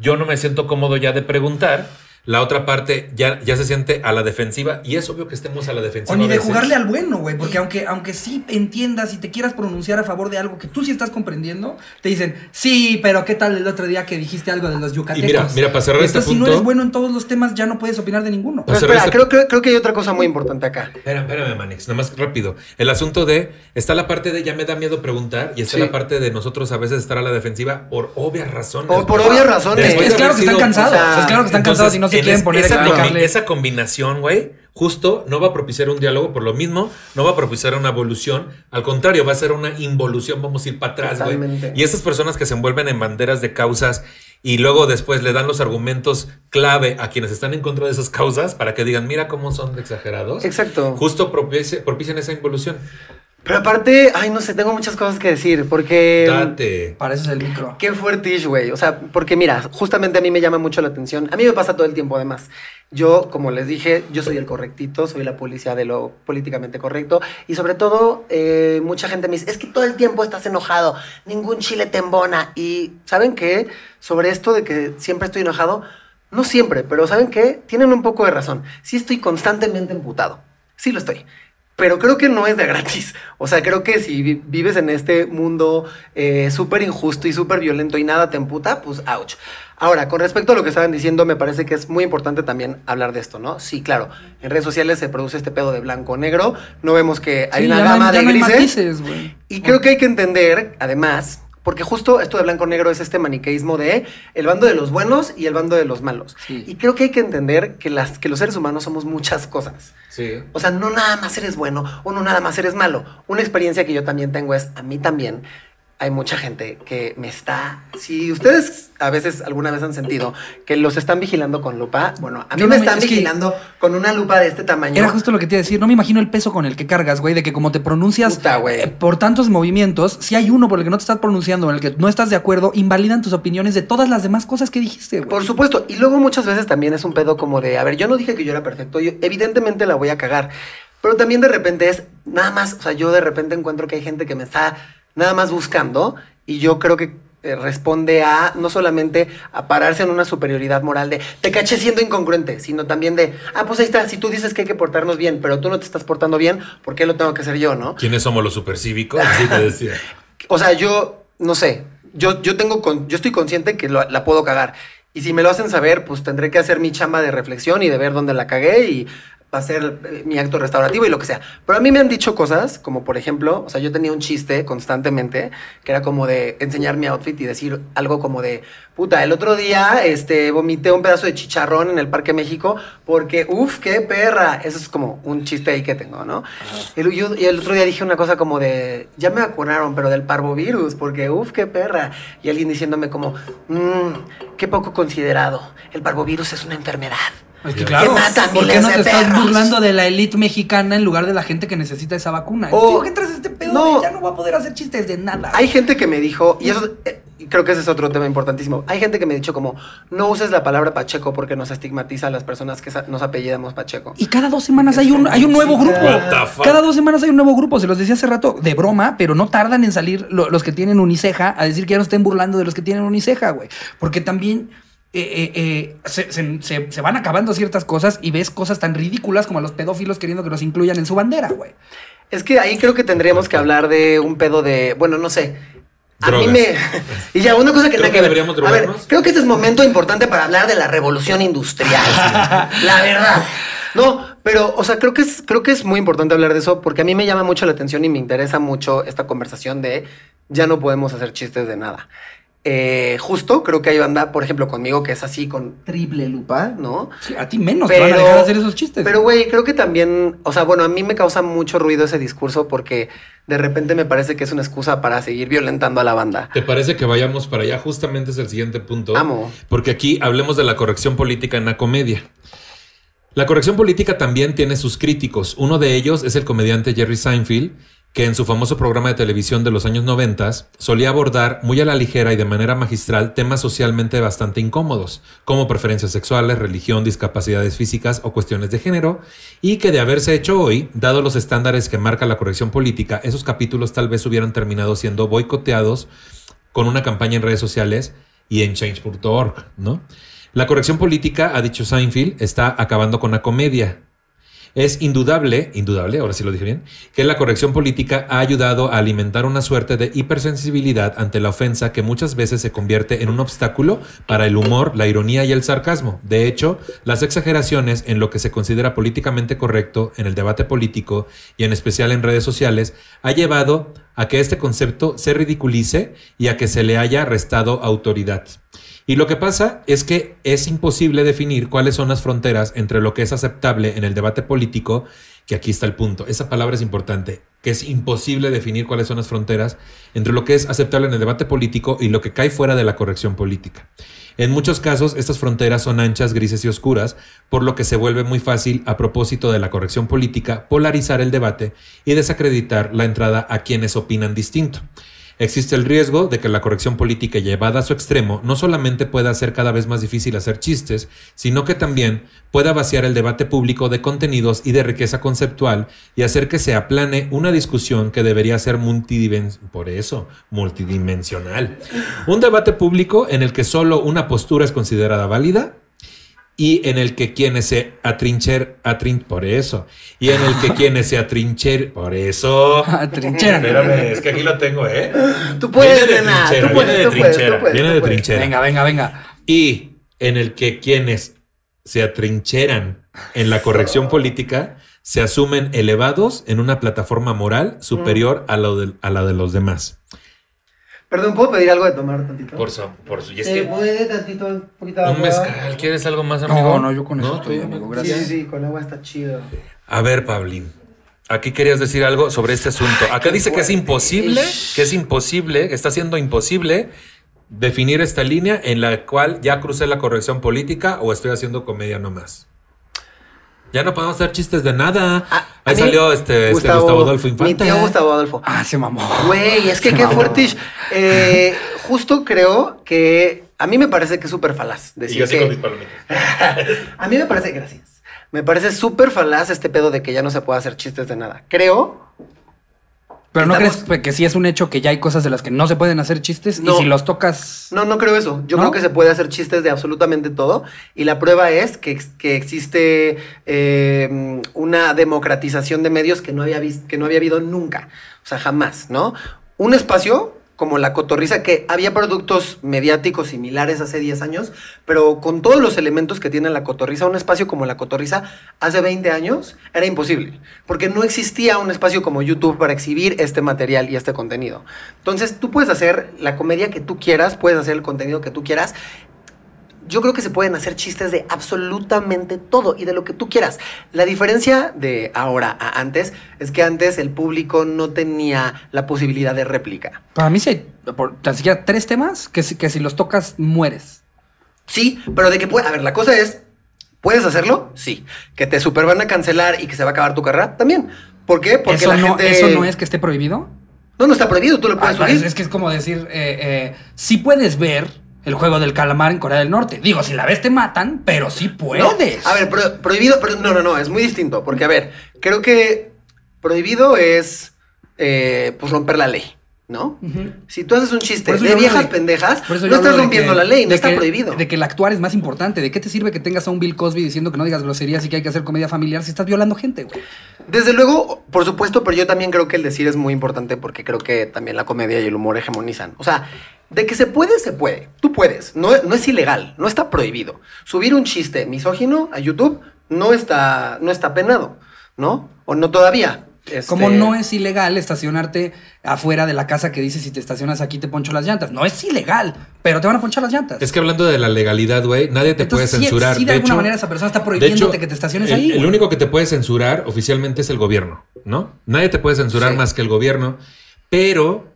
yo no me siento cómodo ya de preguntar. La otra parte ya, ya se siente a la defensiva. Y es obvio que estemos a la defensiva. O ni de veces. jugarle al bueno, güey. Porque aunque, aunque sí entiendas y te quieras pronunciar a favor de algo que tú sí estás comprendiendo, te dicen, sí, pero ¿qué tal el otro día que dijiste algo de los yucatecos? Y mira, mira, para cerrar este Entonces, si no punto- eres bueno en todos los temas, ya no puedes opinar de ninguno. Pero espera, este- creo, creo, creo que hay otra cosa muy importante acá. Espera, espérame, Manix, nada más rápido. El asunto de, está la parte de ya me da miedo preguntar y está Sí. la parte de nosotros a veces estar a la defensiva por obvias razones. Por- por obvias razones. Es de claro que están cansados. o sea, es claro que están cansados y no se en quieren es- poner esa, a combi- explicarle. esa combinación, güey, justo no va a propiciar un diálogo, por lo mismo, no va a propiciar una evolución. Al contrario, va a ser una involución, vamos a ir para atrás, güey. Y esas personas que se envuelven en banderas de causas y luego después le dan los argumentos clave a quienes están en contra de esas causas para que digan, mira cómo son de exagerados. Exacto. Justo propicia- propician esa involución. Pero aparte, ay, no sé, tengo muchas cosas que decir, porque... Date. Para eso es el micro. Qué fuertish, güey. O sea, porque mira, justamente a mí me llama mucho la atención. A mí me pasa todo el tiempo, además. Yo, como les dije, yo soy el correctito, soy la policía de lo políticamente correcto. Y sobre todo, eh, mucha gente me dice, es que todo el tiempo estás enojado, ningún chile te embona. Y ¿saben qué? Sobre esto de que siempre estoy enojado, no siempre, pero ¿saben qué? Tienen un poco de razón. Sí estoy constantemente emputado. Sí lo estoy. Pero creo que no es de gratis. O sea, creo que si vi- vives en este mundo eh, súper injusto y súper violento y nada te emputa, pues ouch. Ahora, con respecto a lo que estaban diciendo, me parece que es muy importante también hablar de esto, ¿no? Sí, claro. En redes sociales se produce este pedo de blanco-negro. No vemos que hay Sí, una no gama de no grises. matices. Y creo que hay que entender, además, porque justo esto de blanco-negro es este maniqueísmo de el bando de los buenos y el bando de los malos. Sí. Y creo que hay que entender que, las, que los seres humanos somos muchas cosas. Sí. O sea, no nada más eres bueno o no nada más eres malo. Una experiencia que yo también tengo es, a mí también, hay mucha gente que me está... Si ustedes a veces alguna vez han sentido que los están vigilando con lupa, bueno, a mí me están es vigilando con una lupa de este tamaño. Era justo lo que te iba a decir. No me imagino el peso con el que cargas, güey, de que como te pronuncias Puta, güey. eh, por tantos movimientos, si hay uno por el que no te estás pronunciando, en el que no estás de acuerdo, invalidan tus opiniones de todas las demás cosas que dijiste, güey. Por supuesto. Y luego muchas veces también es un pedo como de, a ver, yo no dije que yo era perfecto, yo evidentemente la voy a cagar. Pero también de repente es nada más, o sea, yo de repente encuentro que hay gente que me está nada más buscando y yo creo que eh, responde a no solamente a pararse en una superioridad moral de te caché siendo incongruente, sino también de, ah, pues ahí está, si tú dices que hay que portarnos bien, pero tú no te estás portando bien, ¿por qué lo tengo que hacer yo, no? ¿Quiénes somos los supercívicos? Así te decía. O sea, yo, no sé, yo, yo tengo, con- yo estoy consciente que lo- la puedo cagar. Y si me lo hacen saber, pues tendré que hacer mi chamba de reflexión y de ver dónde la cagué y va a ser eh, mi acto restaurativo y lo que sea. Pero a mí me han dicho cosas, como por ejemplo, o sea, yo tenía un chiste constantemente, que era como de enseñar mi outfit y decir algo como de, puta, el otro día este, vomité un pedazo de chicharrón en el Parque México porque, uff, qué perra. Eso es como un chiste ahí que tengo, ¿no? Y, yo- y el otro día dije una cosa como de, ya me vacunaron, pero del parvovirus, porque, uff, qué perra. Y alguien diciéndome como, mmm, qué poco considerado. El parvovirus es una enfermedad. Es que claro, mata ¿por qué no te estás perros? burlando de la élite mexicana en lugar de la gente que necesita esa vacuna? O- Digo, ¿qué traes este pedo? no. de ya no voy a poder hacer chistes de nada. Hay gente que me dijo, y eso eh, y creo que ese es otro tema importantísimo. Hay gente que me ha dicho como, no uses la palabra Pacheco porque nos estigmatiza a las personas que nos apellidamos Pacheco. Y cada dos semanas hay un, hay un nuevo grupo. What the fuck? Cada dos semanas hay un nuevo grupo. Se los decía hace rato de broma, pero no tardan en salir lo- los que tienen uniceja a decir que ya no estén burlando de los que tienen uniceja, güey. Porque también eh, eh, eh, se, se- se- se van acabando ciertas cosas y ves cosas tan ridículas como a los pedófilos queriendo que los incluyan en su bandera, güey. Es que ahí creo que tendríamos que hablar de un pedo de, bueno, no sé. A Drogas. mí me... Y ya, una cosa que Creo que que ver. deberíamos A ver, drogarnos. creo que este es momento importante para hablar de la revolución industrial. la verdad. No, pero, o sea, creo que, es, creo que es muy importante hablar de eso porque a mí me llama mucho la atención y me interesa mucho esta conversación de ya no podemos hacer chistes de nada. Eh, justo, creo que hay banda, por ejemplo, conmigo que es así con triple lupa, ¿no? Sí, a ti menos te van a dejar hacer esos chistes. Pero, güey, creo que también, o sea, bueno, a mí me causa mucho ruido ese discurso porque de repente me parece que es una excusa para seguir violentando a la banda. ¿Te parece que vayamos para allá? Justamente es el siguiente punto. Amo. Porque aquí hablemos de la corrección política en la comedia. La corrección política también tiene sus críticos. Uno de ellos es el comediante Jerry Seinfeld, que en su famoso programa de televisión de los años 90 solía abordar muy a la ligera y de manera magistral temas socialmente bastante incómodos, como preferencias sexuales, religión, discapacidades físicas o cuestiones de género, y que de haberse hecho hoy, dado los estándares que marca la corrección política, esos capítulos tal vez hubieran terminado siendo boicoteados con una campaña en redes sociales y en change.org, ¿no? La corrección política, ha dicho Seinfeld, está acabando con la comedia. Es indudable, indudable, ahora sí lo dije bien, que la corrección política ha ayudado a alimentar una suerte de hipersensibilidad ante la ofensa que muchas veces se convierte en un obstáculo para el humor, la ironía y el sarcasmo. De hecho, las exageraciones en lo que se considera políticamente correcto en el debate político y en especial en redes sociales ha llevado a que este concepto se ridiculice y a que se le haya restado autoridad. Y lo que pasa es que es imposible definir cuáles son las fronteras entre lo que es aceptable en el debate político, que aquí está el punto. Esa palabra es importante, que es imposible definir cuáles son las fronteras entre lo que es aceptable en el debate político y lo que cae fuera de la corrección política. En muchos casos, estas fronteras son anchas, grises y oscuras, por lo que se vuelve muy fácil, a propósito de la corrección política, polarizar el debate y desacreditar la entrada a quienes opinan distinto. Existe el riesgo de que la corrección política llevada a su extremo no solamente pueda hacer cada vez más difícil hacer chistes, sino que también pueda vaciar el debate público de contenidos y de riqueza conceptual y hacer que se aplane una discusión que debería ser por eso, multidimensional. Un debate público en el que solo una postura es considerada válida y en el que quienes se atrincher, atrin, por eso, y en el que quienes se atrincher, por eso. Trinchera. Espérame, es que aquí lo tengo, ¿eh? Tú puedes, Viene de nena, trinchera, tú puedes, viene de puedes, trinchera, puedes, viene de trinchera. Venga, venga, venga. Y en el que quienes se atrincheran en la corrección política se asumen elevados en una plataforma moral superior a, lo de, a la de los demás. Perdón, ¿puedo pedir algo de tomar tantito? Por su, por su, y es ¿Se que puede tantito, un poquito de un agua? mezcal, ¿quieres algo más, amigo? No, no, yo con eso ¿No? estoy, amigo. Sí, Gracias. sí, sí, con agua está chido. A ver, Pablín. Aquí querías decir algo sobre este asunto. Acá dice que es imposible, que es imposible, que está siendo imposible definir esta línea en la cual ya crucé la corrección política o estoy haciendo comedia nomás. Ya no podemos hacer chistes de nada. Ah, Ahí salió este este Gustavo, Adolfo Infante. Mi tío Gustavo Adolfo. Ah, se mamó. Güey, es que qué fuerte. Eh, justo creo que a mí me parece que es súper falaz Y decir yo así que- con mis palomitas. A mí me parece, gracias. Me parece súper falaz este pedo de que ya no se puede hacer chistes de nada. Creo. Pero no Estamos- crees que sí es un hecho que ya hay cosas de las que no se pueden hacer chistes No. y si los tocas. No, no creo eso. Yo ¿No? creo que se puede hacer chistes de absolutamente todo. Y la prueba es que, que existe eh, una democratización de medios que no, había que no había habido nunca. O sea, jamás, ¿no? Un espacio como la cotorriza, que había productos mediáticos similares hace 10 años, pero con todos los elementos que tiene la cotorriza, un espacio como la cotorriza hace 20 años era imposible, porque no existía un espacio como YouTube para exhibir este material y este contenido. Entonces tú puedes hacer la comedia que tú quieras, puedes hacer el contenido que tú quieras, yo creo que se pueden hacer chistes de absolutamente todo y de lo que tú quieras. La diferencia de ahora a antes es que antes el público no tenía la posibilidad de réplica. Para mí sí hay por, tan siquiera tres temas que, si- que si los tocas mueres. Sí, pero de que puede. A ver, la cosa es. ¿Puedes hacerlo? Sí. ¿Que te super van a cancelar y que se va a acabar tu carrera? También. ¿Por qué? Porque ¿Eso, la no, gente. ¿Eso no es que esté prohibido? No, no está prohibido, tú lo puedes Ah, subir. es, es que es como decir, eh, eh, sí puedes ver el juego del calamar en Corea del Norte. Digo, si la ves te matan, pero sí No, puedes. A ver, pro- prohibido, pero no, no, no, es muy distinto. Porque, a ver, creo que prohibido es eh, pues romper la ley, ¿no? Si tú haces un chiste de viejas de- pendejas, no estás rompiendo que- la ley, no está que- prohibido. De que el actuar es más importante. ¿De qué te sirve que tengas a un Bill Cosby diciendo que no digas groserías y que hay que hacer comedia familiar si estás violando gente, güey? Desde luego, por supuesto, pero yo también creo que el decir es muy importante porque creo que también la comedia y el humor hegemonizan. O sea, de que se puede, se puede. Tú puedes. No, no es ilegal, no está prohibido. Subir un chiste misógino a YouTube no está, no está penado, ¿no? O no todavía. Este, Como no es ilegal estacionarte afuera de la casa que dice si te estacionas aquí te poncho las llantas. No es ilegal, pero te van a ponchar las llantas. Es que hablando de la legalidad, güey, nadie te Entonces, puede sí- censurar. sí, de alguna manera esa persona está prohibiéndote que te estaciones el, ahí, El güey. único que te puede censurar oficialmente es el gobierno, ¿no? Nadie te puede censurar Sí. más que el gobierno, pero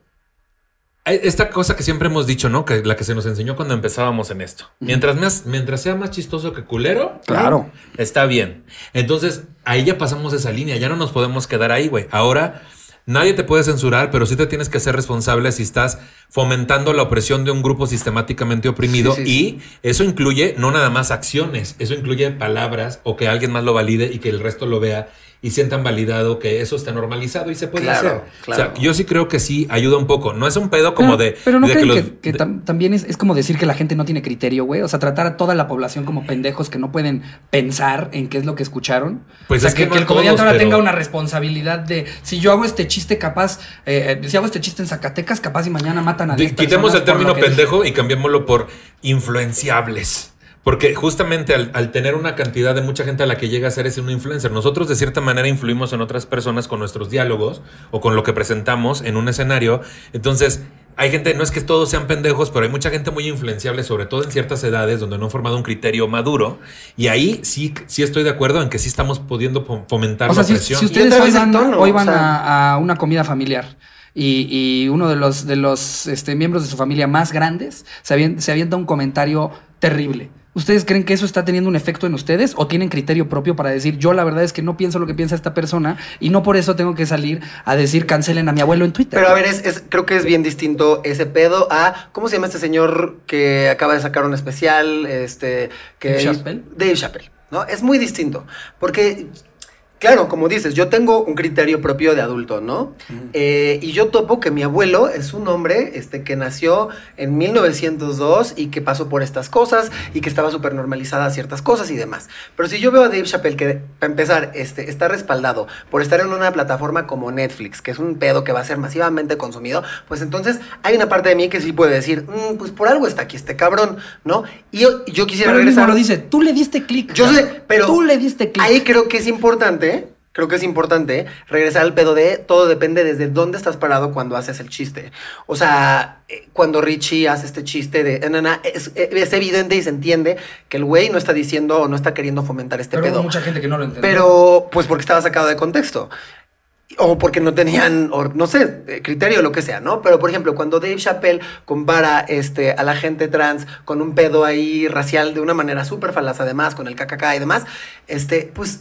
esta cosa que siempre hemos dicho, ¿no? Que la que se nos enseñó cuando empezábamos en esto. Mientras más, mientras sea más chistoso que culero, Claro. está bien. Entonces, ahí ya pasamos esa línea, ya no nos podemos quedar ahí, güey. Ahora nadie te puede censurar, pero sí te tienes que hacer responsable si estás fomentando la opresión de un grupo sistemáticamente oprimido Sí, sí, y eso incluye no nada más acciones, eso incluye palabras o que alguien más lo valide y que el resto lo vea y sientan validado que eso está normalizado y se puede Claro, hacer. claro. O sea, yo sí creo que sí ayuda un poco. No es un pedo como Pero- de. Pero no de creen que, los- que de- tam- también es, es como decir que la gente no tiene criterio, güey. O sea, tratar a toda la población como pendejos que no pueden pensar en qué es lo que escucharon. Pues o sea, es que que, no que a el comediante ahora pero- tenga una responsabilidad de si yo hago este chiste capaz, eh, si hago este chiste en Zacatecas, capaz y mañana matan a Di- 10 Quitemos el término dije. pendejo y cambiémoslo por influenciables. Porque justamente al, al tener una cantidad de mucha gente a la que llega a ser es un influencer, nosotros de cierta manera influimos en otras personas con nuestros diálogos o con lo que presentamos en un escenario. Entonces, hay gente, no es que todos sean pendejos, pero hay mucha gente muy influenciable, sobre todo en ciertas edades donde no han formado un criterio maduro. Y ahí sí, sí estoy de acuerdo en que sí estamos pudiendo fom- fomentar O sea, la si, presión. si ustedes hoy van, tono, hoy o van sea- a, a una comida familiar y, y uno de los, de los este, miembros de su familia más grandes se, avien- se avienta un comentario terrible. ¿Ustedes creen que eso está teniendo un efecto en ustedes o tienen criterio propio para decir yo la verdad es que no pienso lo que piensa esta persona y no por eso tengo que salir a decir cancelen a mi abuelo en Twitter? Pero a ver, es, es- creo que es bien distinto ese pedo a. ¿Cómo se llama este señor que acaba de sacar un especial? Este. Que, Dave Chappelle. Dave Chappelle, ¿no? Es muy distinto. Porque. Claro, como dices, yo tengo un criterio propio de adulto, ¿no? Eh, y yo topo que mi abuelo es un hombre este, que nació en 1902 y que pasó por estas cosas y que estaba súper normalizada ciertas cosas y demás. Pero si yo veo a Dave Chappelle que, para empezar, este, está respaldado por estar en una plataforma como Netflix, que es un pedo que va a ser masivamente consumido, pues entonces hay una parte de mí que sí puede decir, "Mm, pues por algo está aquí este cabrón, ¿no? Y yo, yo quisiera Pero regresar... lo dice, tú le diste clic. Yo sé, pero Tú le diste clic. ahí creo que es importante, creo que es importante regresar al pedo de todo depende desde dónde estás parado cuando haces el chiste. O sea, eh, cuando Richie hace este chiste de "Eh, na, na", es, eh, es evidente y se entiende que el güey no está diciendo o no está queriendo fomentar este Pero hubo pedo. mucha gente que no lo entendió. Pero, pues porque estaba sacado de contexto. O porque no tenían, o no sé, eh, criterio lo que sea, ¿no? Pero, por ejemplo, cuando Dave Chappelle compara este, a la gente trans con un pedo ahí racial de una manera súper falaz, además, con el KKK y demás, este, pues,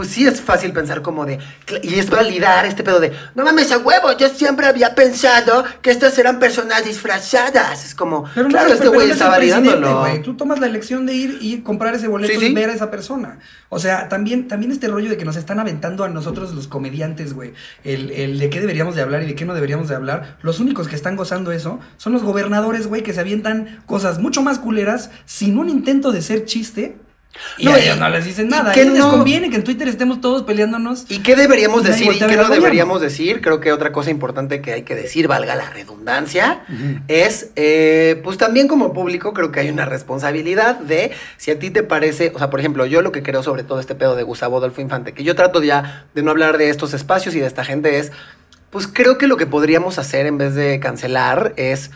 pues sí es fácil pensar como de, y es validar este pedo de, no mames a huevo, yo siempre había pensado que estas eran personas disfrazadas. Es como, Pero no claro, es- este güey está validándolo. Tú tomas la elección de ir y comprar ese boleto Sí, sí. y ver a esa persona. O sea, también, también este rollo de que nos están aventando a nosotros los comediantes, güey. El, el de qué deberíamos de hablar y de qué no deberíamos de hablar. Los únicos que están gozando eso son los gobernadores, güey, que se avientan cosas mucho más culeras sin un intento de ser chiste. Y No, a y- ellos no les dicen nada. Que ellos les no- conviene que en Twitter estemos todos peleándonos. ¿Y qué deberíamos decir y qué no deberíamos decir? Creo que otra cosa importante que hay que decir, valga la redundancia, es, eh, pues también como público creo que hay una responsabilidad de, si a ti te parece, o sea, por ejemplo, yo lo que creo sobre todo este pedo de Gustavo Adolfo Infante, que yo trato ya de no hablar de estos espacios y de esta gente es, pues creo que lo que podríamos hacer en vez de cancelar es...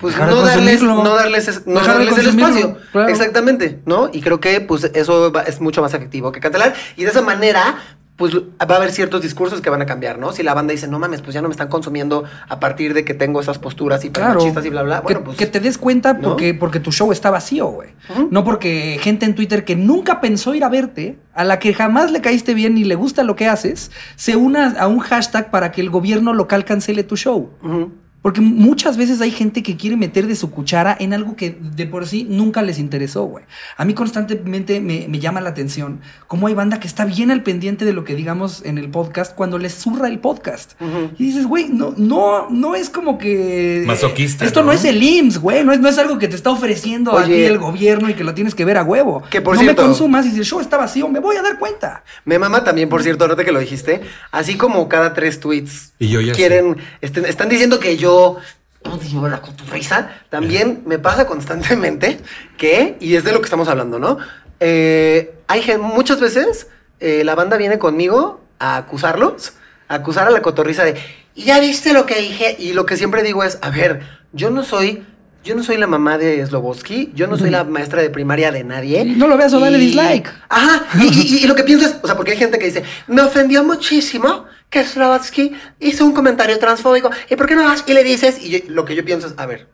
Pues no darles, no darles, es- no darles el espacio. claro. Exactamente, ¿no? Y creo que pues eso va- es mucho más efectivo que cancelar. Y de esa manera, pues va a haber ciertos discursos que van a cambiar, ¿no? Si la banda dice, no mames, pues ya no me están consumiendo a partir de que tengo esas posturas y Claro. y bla, bla. Bueno, que, pues. que te des cuenta ¿no? porque, porque tu show está vacío, güey. No porque gente en Twitter que nunca pensó ir a verte, a la que jamás le caíste bien ni le gusta lo que haces, se una a un hashtag para que el gobierno local cancele tu show. Ujú. Porque muchas veces hay gente que quiere meter de su cuchara en algo que de por sí nunca les interesó, güey. A mí constantemente me, me llama la atención cómo hay banda que está bien al pendiente de lo que digamos en el podcast cuando les zurra el podcast. Y dices, güey, no, no, no es como que... Masoquista, Esto no, ¿no? es el IMSS, güey. No es, no es algo que te está ofreciendo a Oye. ti el gobierno y que lo tienes que ver a huevo. Que, por no cierto- me consumas y si el show está vacío, me voy a dar cuenta. Me mama también, por cierto, ahorita que lo dijiste, así como cada tres tweets Y yo ya quieren, estén- están diciendo que yo odio la cotorriza, también me pasa constantemente que, y es de lo que estamos hablando, ¿no? Eh, hay muchas veces eh, la banda viene conmigo a acusarlos, a acusar a la cotorriza de, "¿Y ya viste lo que dije, y lo que siempre digo es, a ver, yo no soy... Yo no soy la mamá de Sloboski, yo no soy la maestra de primaria de nadie. No lo veas o dale dislike. Ajá, y, y- y lo que pienso es, o sea, porque hay gente que dice, me ofendió muchísimo que Slovatsky hizo un comentario transfóbico, ¿y por qué no vas y le dices? Y yo- lo que yo pienso es, a ver,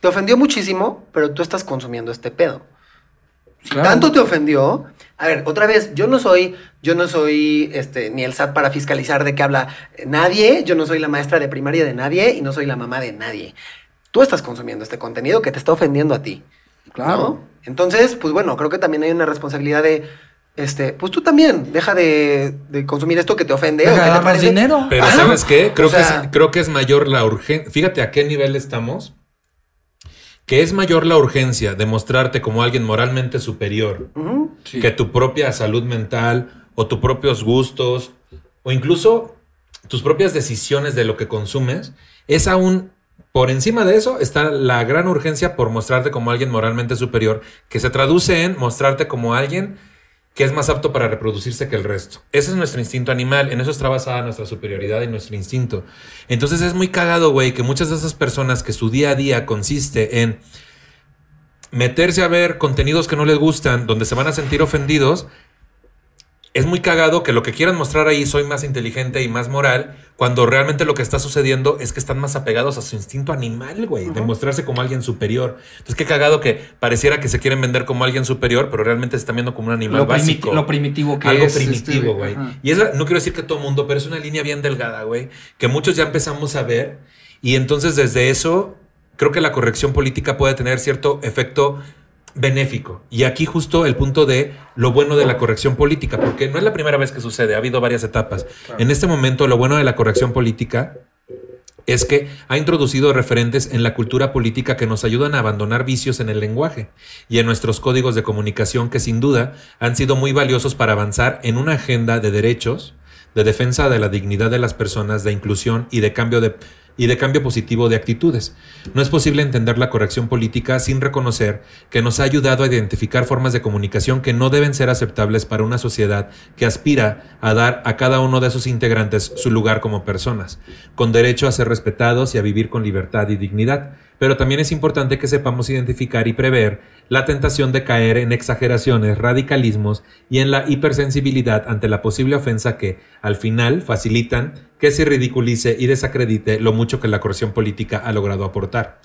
te ofendió muchísimo, pero tú estás consumiendo este pedo. Si Claro. tanto te ofendió, a ver, otra vez, yo no soy, yo no soy este, ni el SAT para fiscalizar de qué habla eh, nadie, yo no soy la maestra de primaria de nadie y no soy la mamá de nadie. Tú estás consumiendo este contenido que te está ofendiendo a ti. ¿no? Entonces, pues bueno, creo que también hay una responsabilidad de, este, pues tú también, deja de, de consumir esto que te ofende. Deja o que de te parece- dinero. Pero Ajá. ¿sabes qué? Creo, O sea, que es, creo que es mayor la urgencia. Fíjate a qué nivel estamos. Que es mayor la urgencia de mostrarte como alguien moralmente superior que tu propia salud mental o tus propios gustos o incluso tus propias decisiones de lo que consumes. Es aún por encima de eso está la gran urgencia por mostrarte como alguien moralmente superior que se traduce en mostrarte como alguien que es más apto para reproducirse que el resto. Ese es nuestro instinto animal, en eso está basada nuestra superioridad y nuestro instinto. Entonces es muy cagado, güey, que muchas de esas personas que su día a día consiste en meterse a ver contenidos que no les gustan, donde se van a sentir ofendidos, es muy cagado que lo que quieran mostrar ahí soy más inteligente y más moral, cuando realmente lo que está sucediendo es que están más apegados a su instinto animal, güey, de mostrarse como alguien superior. Entonces, qué cagado que pareciera que se quieren vender como alguien superior, pero realmente se están viendo como un animal Lo, primiti- básico. lo primitivo que Algo es. primitivo, este, güey. y esa, no quiero decir que todo mundo, pero es una línea bien delgada, güey, que muchos ya empezamos a ver. Y entonces desde eso, creo que la corrección política puede tener cierto efecto benéfico. Y aquí justo el punto de lo bueno de la corrección política, porque no es la primera vez que sucede, ha habido varias etapas. En este momento, lo bueno de la corrección política es que ha introducido referentes en la cultura política que nos ayudan a abandonar vicios en el lenguaje y en nuestros códigos de comunicación que sin duda han sido muy valiosos para avanzar en una agenda de derechos, de defensa de la dignidad de las personas, de inclusión y de cambio de y de cambio positivo de actitudes. No es posible entender la corrección política sin reconocer que nos ha ayudado a identificar formas de comunicación que no deben ser aceptables para una sociedad que aspira a dar a cada uno de sus integrantes su lugar como personas, con derecho a ser respetados y a vivir con libertad y dignidad. Pero también es importante que sepamos identificar y prever la tentación de caer en exageraciones, radicalismos y en la hipersensibilidad ante la posible ofensa que, al final, facilitan que se ridiculice y desacredite lo mucho que la corrección política ha logrado aportar.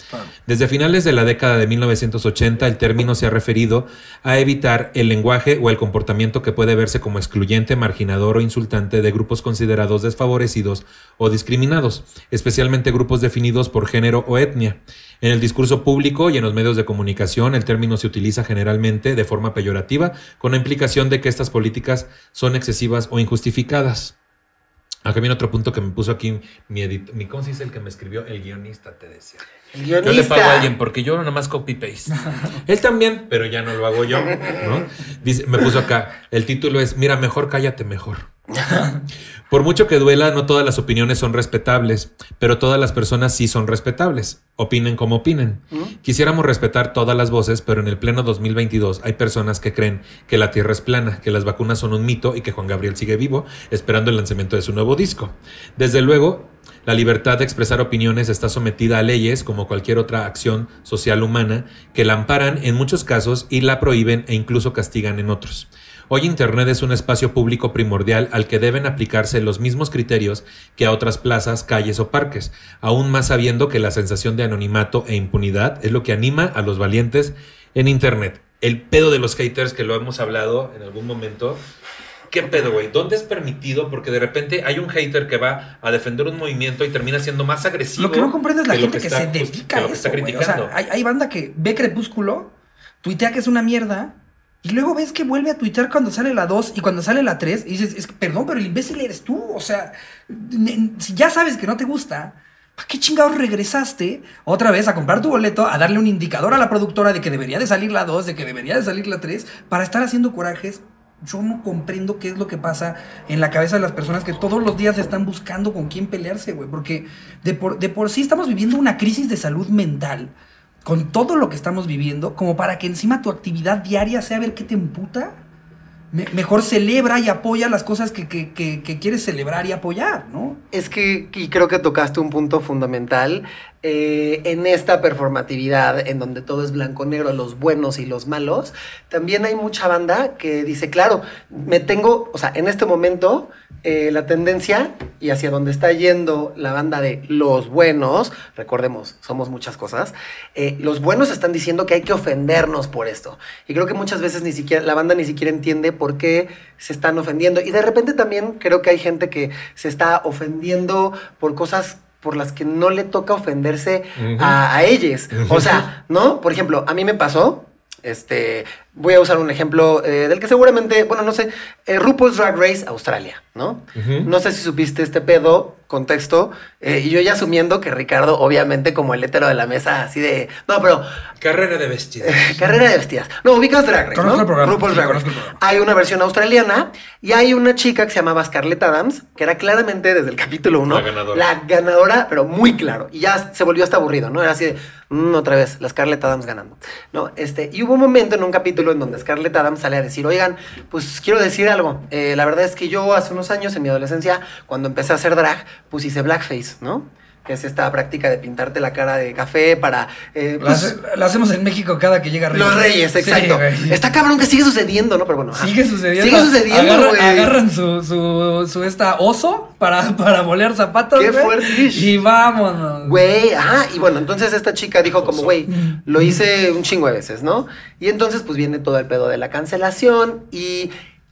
Desde finales de la década de 1980, el término se ha referido a evitar el lenguaje o el comportamiento que puede verse como excluyente, marginador o insultante de grupos considerados desfavorecidos o discriminados, especialmente grupos definidos por género o etnia. En el discurso público y en los medios de comunicación, el término se utiliza generalmente de forma peyorativa, con la implicación de que estas políticas son excesivas o injustificadas. Acá viene otro punto que me puso aquí mi edit mi ¿cómo se dice el que me escribió? El guionista te decía. El Yo guionista. le pago a alguien porque yo nada más copy paste. Él también, pero ya no lo hago yo, ¿no? Dice, me puso acá, el título es Mira, mejor cállate mejor. Por mucho que duela, no todas las opiniones son respetables, pero todas las personas sí son respetables. Opinen como opinen. Quisiéramos respetar todas las voces, pero en el pleno 2022 hay personas que creen que la Tierra es plana, que las vacunas son un mito y que Juan Gabriel sigue vivo, esperando el lanzamiento de su nuevo disco. Desde luego, la libertad de expresar opiniones está sometida a leyes, como cualquier otra acción social humana, que la amparan en muchos casos y la prohíben e incluso castigan en otros. Hoy Internet es un espacio público primordial al que deben aplicarse los mismos criterios que a otras plazas, calles o parques, aún más sabiendo que la sensación de anonimato e impunidad es lo que anima a los valientes en Internet. El pedo de los haters que lo hemos hablado en algún momento. ¿Qué pedo, güey? ¿Dónde es permitido? Porque de repente hay un hater que va a defender un movimiento y termina siendo más agresivo. Lo que no comprendes es la gente que, está- se pues, dedica a lo que eso. está. O sea, hay, hay banda que ve Crepúsculo, tuitea que es una mierda, y luego ves que vuelve a tuitear cuando sale la 2 y cuando sale la 3, y dices, es perdón, pero el imbécil eres tú. O sea, si ya sabes que no te gusta, ¿para qué chingados regresaste otra vez a comprar tu boleto, a darle un indicador a la productora de que debería de salir la 2, de que debería de salir la 3, para estar haciendo corajes? Yo no comprendo qué es lo que pasa en la cabeza de las personas que todos los días están buscando con quién pelearse, güey. Porque de por, de por sí estamos viviendo una crisis de salud mental con todo lo que estamos viviendo, como para que encima tu actividad diaria sea ver qué te emputa. Me- mejor celebra y apoya las cosas que- que- que quieres celebrar y apoyar, ¿no? Es que, y creo que tocaste un punto fundamental eh, en esta performatividad, en donde todo es blanco-negro, los buenos y los malos. También hay mucha banda que dice, claro, me tengo, o sea, en este momento, eh, la tendencia y hacia donde está yendo la banda de los buenos, recordemos, somos muchas cosas, eh, los buenos están diciendo que hay que ofendernos por esto. Y creo que muchas veces ni siquiera, la banda ni siquiera entiende por qué se están ofendiendo. Y de repente también creo que hay gente que se está ofendiendo por cosas por las que no le toca ofenderse a, a ellos. O sea, ¿no? Por ejemplo, a mí me pasó, este, voy a usar un ejemplo eh, del que seguramente, bueno, no sé, eh, RuPaul's Drag Race Australia, ¿no? Ujú. No sé si supiste este pedo, contexto, eh, y yo ya asumiendo que Ricardo, obviamente, como el hétero de la mesa, así de, no, pero Carrera de vestidos. Carrera de bestias. No, ubicas Drag Race, Conozco ¿no? el programa, RuPaul's sí, Drag Race. programa. Hay una versión australiana y hay una chica que se llamaba Scarlett Adams, que era claramente desde el capítulo 1 La ganadora. la ganadora, pero muy claro. Y ya se volvió hasta aburrido, ¿no? Era así de, "Mm, otra vez, la Scarlett Adams ganando. No, este, y hubo un momento en un capítulo en donde Scarlett Adams sale a decir, oigan, pues quiero decir algo. Eh, la verdad es que yo hace unos años, en mi adolescencia, cuando empecé a hacer drag, pues hice blackface, ¿no? Que es esta práctica de pintarte la cara de café para... eh, La, pues, la hacemos en México cada que llega Reyes. los reyes, Sí, exacto. güey. Está cabrón que sigue sucediendo, ¿no? Pero bueno. Sigue sucediendo. Sigue sucediendo, Agarra- güey. agarran su, su, su esta oso para, para bolear zapatos. Qué fuerte. Y vámonos. Güey, ajá, y bueno, entonces esta chica dijo como, güey, lo hice un chingo de veces, ¿no? Y entonces pues viene todo el pedo de la cancelación y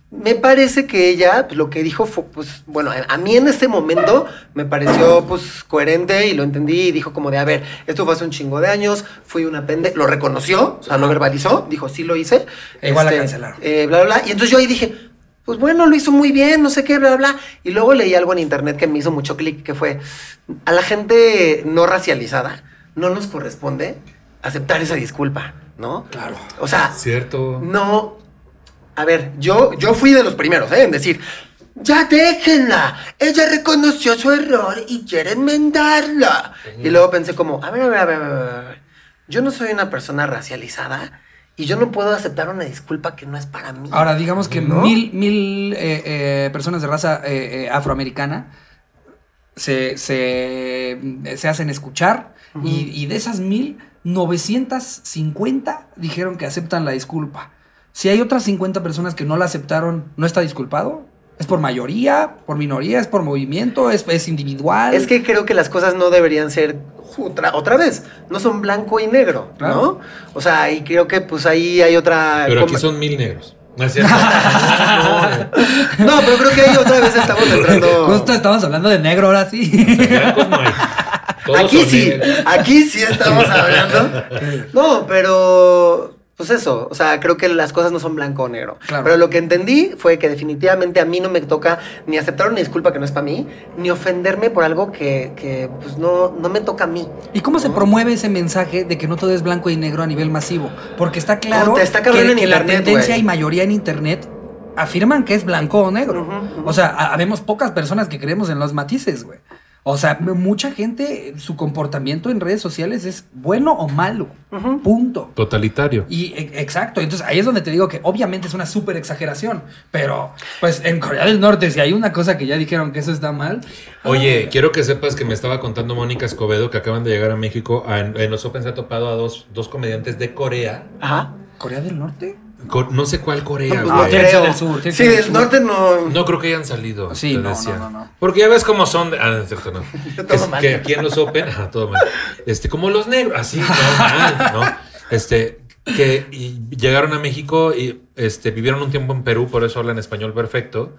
me parece que ella, pues lo que dijo fue, pues, bueno, a mí en ese momento me pareció pues coherente y lo entendí y dijo como de, a ver, esto fue hace un chingo de años, fui una pende, lo reconoció, o sea, lo verbalizó, dijo, sí lo hice. E igual la este, cancelaron. eh, bla, bla, bla, y entonces yo ahí dije, pues bueno, lo hizo muy bien, no sé qué, bla, bla. Y luego leí algo en internet que me hizo mucho clic, que fue, a la gente no racializada no nos corresponde aceptar esa disculpa, ¿no? Claro. O sea, Cierto. no... A ver, yo, yo fui de los primeros, ¿eh? En decir, ya déjenla, ella reconoció su error y quiere enmendarla. Y luego pensé como, a ver, a ver, a ver, a ver, a ver. Yo no soy una persona racializada y yo no puedo aceptar una disculpa que no es para mí. Ahora, digamos que ¿No? mil, mil eh, eh, personas de raza eh, afroamericana se, se, se hacen escuchar y, y de esas mil, 950 dijeron que aceptan la disculpa. Si hay otras 50 personas que no la aceptaron, ¿no está disculpado? ¿Es por mayoría? ¿Por minoría? ¿Es por movimiento? ¿Es, es individual? Es que creo que las cosas no deberían ser otra, otra vez, no son blanco y negro, Claro. ¿no? O sea, y creo que pues ahí hay otra... Pero aquí son mil negros. No es cierto. No, pero creo que ahí otra vez estamos entrando... Justo estamos hablando de negro ahora sí. No hay. Todos Aquí sí, negros. aquí sí estamos hablando. No, pero pues eso, o sea, creo que las cosas no son blanco o negro. Claro. Pero lo que entendí fue que definitivamente a mí no me toca ni aceptar una disculpa que no es para mí, ni ofenderme por algo que, que, pues no, no me toca a mí. ¿Y cómo se promueve ese mensaje de que no todo es blanco y negro a nivel masivo? Porque está claro está que, en que la tendencia y mayoría en internet afirman que es blanco o negro. O sea, ha- habemos pocas personas que creemos en los matices, güey. O sea, mucha gente, su comportamiento en redes sociales es bueno o malo. Punto. Totalitario. Y e- exacto, entonces ahí es donde te digo que obviamente es una súper exageración, pero pues en Corea del Norte si hay una cosa que ya dijeron que eso está mal. Oye, quiero que sepas que me estaba contando Mónica Escobedo que acaban de llegar a México. A- en los Open se ha topado a dos, dos comediantes de Corea. Ajá. ¿Corea del Norte? No sé cuál Corea, Pues Ah, no creo. del sur, Sí, del sur. norte no. No creo que hayan salido. Sí, te no, decía. no, no, no. Porque ya ves cómo son. de- Ah, no es cierto, no. Todo Es mal. que aquí en los Open, ajá, todo mal. Este, como los negros, así, normal, ¿no? Este, que y llegaron a México y este, vivieron un tiempo en Perú, por eso hablan español perfecto.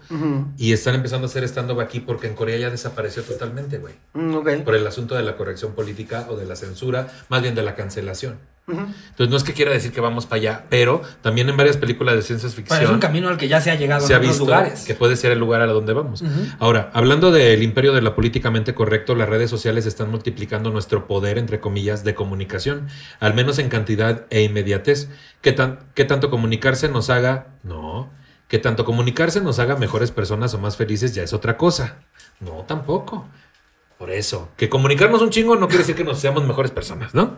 Y están empezando a hacer stand-up aquí porque en Corea ya desapareció totalmente, güey. Mm, ok. Por el asunto de la corrección política o de la censura, más bien de la cancelación. Entonces, no es que quiera decir que vamos para allá, pero también en varias películas de ciencia Pero ficción es un camino al que ya se ha llegado se ha en otros visto lugares. que puede ser el lugar a donde vamos. Ahora, hablando del imperio de la políticamente correcto, las redes sociales están multiplicando nuestro poder, entre comillas, de comunicación, al menos en cantidad e inmediatez. ¿Qué, tan, qué tanto comunicarse nos haga? No. Que tanto comunicarse nos haga mejores personas o más felices ya es otra cosa. No, tampoco. Por eso, que comunicarnos un chingo no quiere decir que nos seamos mejores personas, ¿no?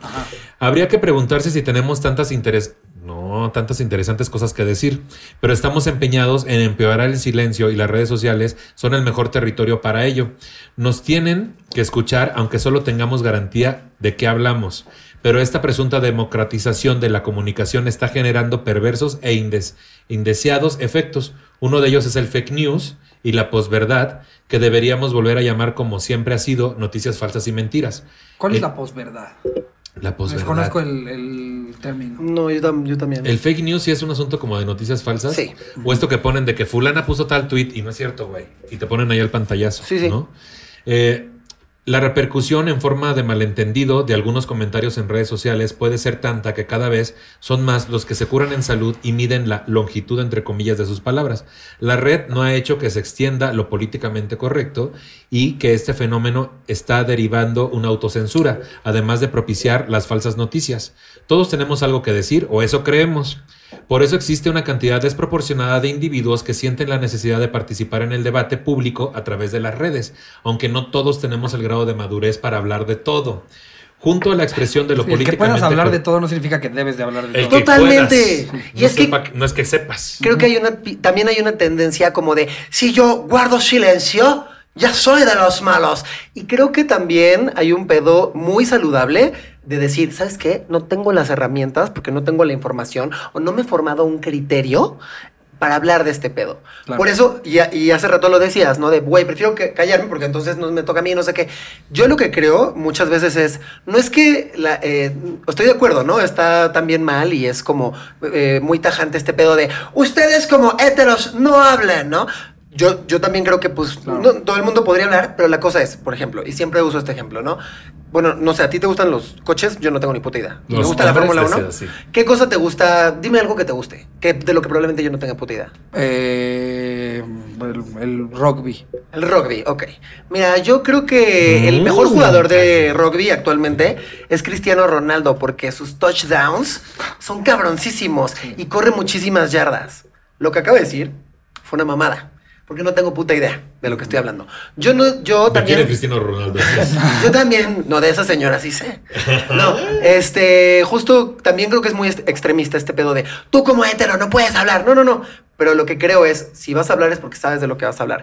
Habría que preguntarse si tenemos tantas interes no, tantas interesantes cosas que decir, pero estamos empeñados en empeorar el silencio y las redes sociales son el mejor territorio para ello. Nos tienen que escuchar aunque solo tengamos garantía de que hablamos, pero esta presunta democratización de la comunicación está generando perversos e indes- indeseados efectos. Uno de ellos es el fake news y la posverdad, que deberíamos volver a llamar como siempre ha sido noticias falsas y mentiras. ¿Cuál es Eh, la posverdad? La posverdad. Desconozco el, el término. No, yo, tam- yo también. El fake news sí es un asunto como de noticias falsas. Sí. O esto que ponen de que fulana puso tal tweet y no es cierto, güey. Y te ponen ahí el pantallazo. Sí, sí. ¿no? Eh, la repercusión en forma de malentendido de algunos comentarios en redes sociales puede ser tanta que cada vez son más los que se curan en salud y miden la longitud entre comillas de sus palabras. La red no ha hecho que se extienda lo políticamente correcto y que este fenómeno está derivando una autocensura, además de propiciar las falsas noticias. Todos tenemos algo que decir o eso creemos. Por eso existe una cantidad desproporcionada de individuos que sienten la necesidad de participar en el debate público a través de las redes, aunque no todos tenemos el grado de madurez para hablar de todo. Junto a la expresión de lo Sí, el que puedas hablar de todo no significa que debes de hablar de el todo. que Totalmente. puedas. Y no, es que- sepa- no es que sepas. Creo que hay una, también hay una tendencia como de, si yo guardo silencio, ya soy de los malos. Y creo que también hay un pedo muy saludable de decir, ¿sabes qué? No tengo las herramientas porque no tengo la información o no me he formado un criterio para hablar de este pedo. Claro. Por eso, y, y hace rato lo decías, ¿no? De, güey, prefiero que callarme porque entonces no me toca a mí, no sé qué. Yo lo que creo muchas veces es, no es que, la, eh, estoy de acuerdo, ¿no? Está también mal y es como eh, muy tajante este pedo de, ustedes como héteros no hablen, ¿no? Yo, yo también creo que, pues, Claro. no, todo el mundo podría hablar, pero la cosa es, por ejemplo, y siempre uso este ejemplo, ¿no? Bueno, no sé, ¿a ti te gustan los coches? Yo no tengo ni puta idea. ¿Me Los gusta la Fórmula 1? deseos, sí. ¿Qué cosa te gusta? Dime algo que te guste, que de lo que probablemente yo no tenga puta idea. Eh, el, el rugby. El rugby, ok. Mira, yo creo que el Mm. mejor jugador de rugby actualmente es Cristiano Ronaldo porque sus touchdowns son cabroncísimos y corre muchísimas yardas. Lo que acabo de decir fue una mamada, porque no tengo puta idea de lo que estoy hablando. Yo no, yo ¿De quién también... es Cristiano Ronaldo? Yo también, no, de esa señora sí sé. No, este, justo también creo que es muy extremista este pedo de tú como hetero no puedes hablar. No, no, no. Pero lo que creo es, si vas a hablar es porque sabes de lo que vas a hablar.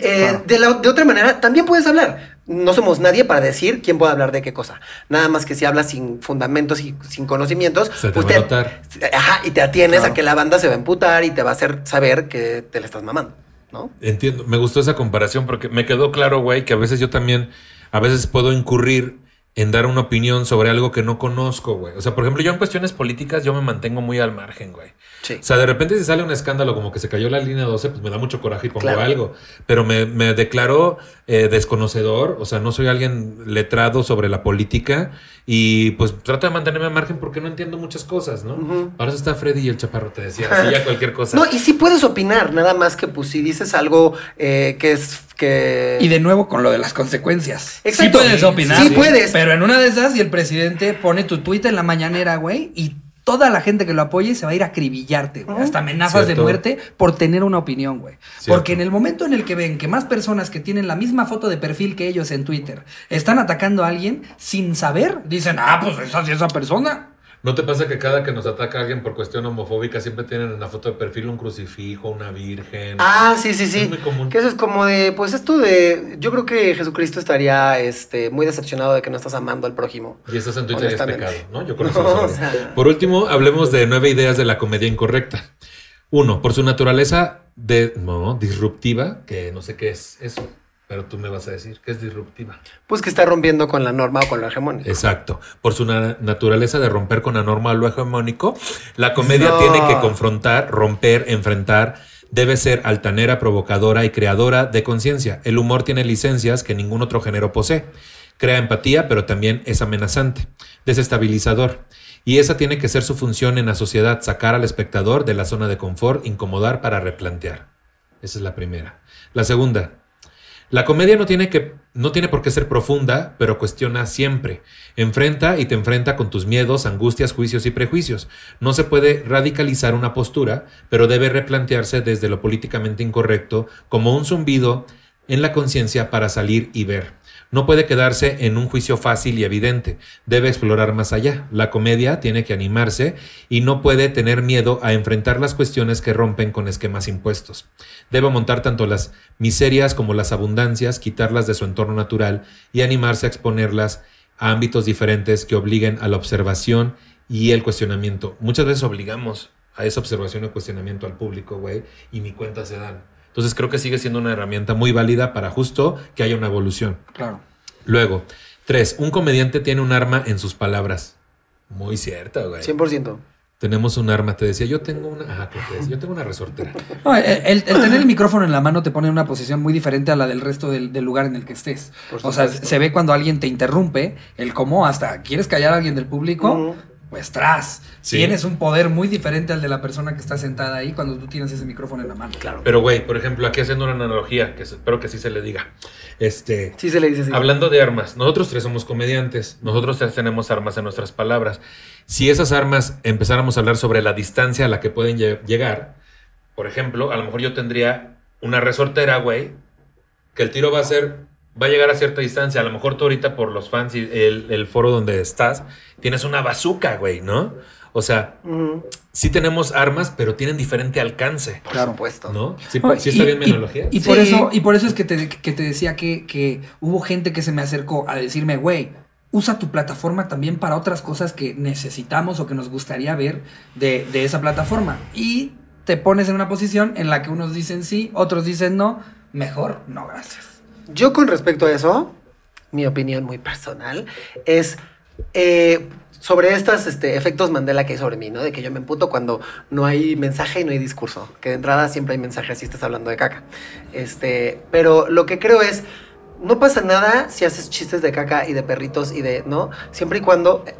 Eh, Claro. de, la- de otra manera, también puedes hablar. No somos nadie para decir quién puede hablar de qué cosa. Nada más que si hablas sin fundamentos y sin conocimientos, Se te pues va a notar. Ajá, y te atienes Claro. a que la banda se va a emputar y te va a hacer saber que te la estás mamando, ¿no? Entiendo, me gustó esa comparación porque me quedó claro, güey, que a veces yo también, a veces puedo incurrir en dar una opinión sobre algo que no conozco, güey. O sea, por ejemplo, yo en cuestiones políticas yo me mantengo muy al margen, güey. Sí. O sea, de repente si sale un escándalo como que se cayó la línea 12, pues me da mucho coraje y pongo Claro. algo. Pero me, me declaro eh, desconocedor, o sea, no soy alguien letrado sobre la política y pues trato de mantenerme al margen porque no entiendo muchas cosas, ¿no? Ujú. Para eso está Freddy y el chaparro, te decía, así ya cualquier cosa. No, y sí puedes opinar, nada más que pues si dices algo eh, que es que... Y de nuevo con lo de las consecuencias. Exacto. Sí puedes opinar. Sí puedes. Pero en una de esas, y el presidente pone tu tuit en la mañanera, güey, y toda la gente que lo apoye se va a ir a acribillarte, güey. Hasta amenazas de muerte por tener una opinión, güey. Cierto. Porque en el momento en el que ven que más personas que tienen la misma foto de perfil que ellos en Twitter están atacando a alguien sin saber, dicen, ah, pues esa sí esa persona. ¿No te pasa que cada que nos ataca alguien por cuestión homofóbica siempre tienen en la foto de perfil un crucifijo, una virgen? Ah, sí, sí, sí. Es muy común. Que eso es como de, pues esto de, yo creo que Jesucristo estaría este, muy decepcionado de que no estás amando al prójimo. Y estás en Twitter y es pecado, ¿no? Yo con No, o sea- Por último, hablemos de nueve ideas de la comedia incorrecta. Uno, por su naturaleza de, no, disruptiva, que no sé qué es eso, pero tú me vas a decir que es disruptiva. Pues que está rompiendo con la norma o con lo hegemónico. Exacto. Por su na- naturaleza de romper con la norma o lo hegemónico, la comedia No. tiene que confrontar, romper, enfrentar. Debe ser altanera, provocadora y creadora de conciencia. El humor tiene licencias que ningún otro género posee. Crea empatía, pero también es amenazante, desestabilizador. Y esa tiene que ser su función en la sociedad, sacar al espectador de la zona de confort, incomodar para replantear. Esa es la primera. La segunda, la comedia no tiene, que, no tiene por qué ser profunda, pero cuestiona siempre. Enfrenta y te enfrenta con tus miedos, angustias, juicios y prejuicios. No se puede radicalizar una postura, pero debe replantearse desde lo políticamente incorrecto como un zumbido en la conciencia para salir y ver. No puede quedarse en un juicio fácil y evidente. Debe explorar más allá. La comedia tiene que animarse y no puede tener miedo a enfrentar las cuestiones que rompen con esquemas impuestos. Debe montar tanto las miserias como las abundancias, quitarlas de su entorno natural y animarse a exponerlas a ámbitos diferentes que obliguen a la observación y el cuestionamiento. Muchas veces obligamos a esa observación y cuestionamiento al público, güey, y ni cuenta se dan. Entonces creo que sigue siendo una herramienta muy válida para justo que haya una evolución. Claro. Luego, tres, un comediante tiene un arma en sus palabras. Muy cierto, güey. 100%. Tenemos un arma, te decía, yo tengo una, ajá, ¿qué te decía? yo tengo una resortera. No, el, tener el micrófono en la mano te pone en una posición muy diferente a la del resto del, del lugar en el que estés. Por O sea, se ve cuando alguien te interrumpe, el cómo hasta quieres callar a alguien del público, Ujú. Pues tras. Sí. Tienes un poder muy diferente al de la persona que está sentada ahí cuando tú tienes ese micrófono en la mano. Claro. Pero, güey, por ejemplo, aquí haciendo una analogía, que espero que sí se le diga. Este, Sí se le dice así. Hablando de armas, nosotros tres somos comediantes, nosotros tres tenemos armas en nuestras palabras. Si esas armas empezáramos a hablar sobre la distancia a la que pueden lle- llegar, por ejemplo, a lo mejor yo tendría una resortera, güey, que el tiro va a ser, va a llegar a cierta distancia. A lo mejor tú ahorita por los fans y el, el foro donde estás, tienes una bazooka, güey, ¿no? O sea, sí tenemos armas, pero tienen diferente alcance, Por Claro. supuesto. ¿no? ¿Sí, sí está y- bien mi y- por Sí. eso, y por eso es que te, que te decía que, que hubo gente que se me acercó a decirme, güey, usa tu plataforma también para otras cosas que necesitamos o que nos gustaría ver de, de esa plataforma. Y te pones en una posición en la que unos dicen sí, otros dicen no. Mejor, no, gracias. Yo con respecto a eso, mi opinión muy personal es eh, sobre estos este, efectos Mandela que hay sobre mí, ¿no? De que yo me emputo cuando no hay mensaje y no hay discurso. Que de entrada siempre hay mensaje si estás hablando de caca. Este, pero lo que creo es, no pasa nada si haces chistes de caca y de perritos y de, ¿no? Siempre y cuando eh,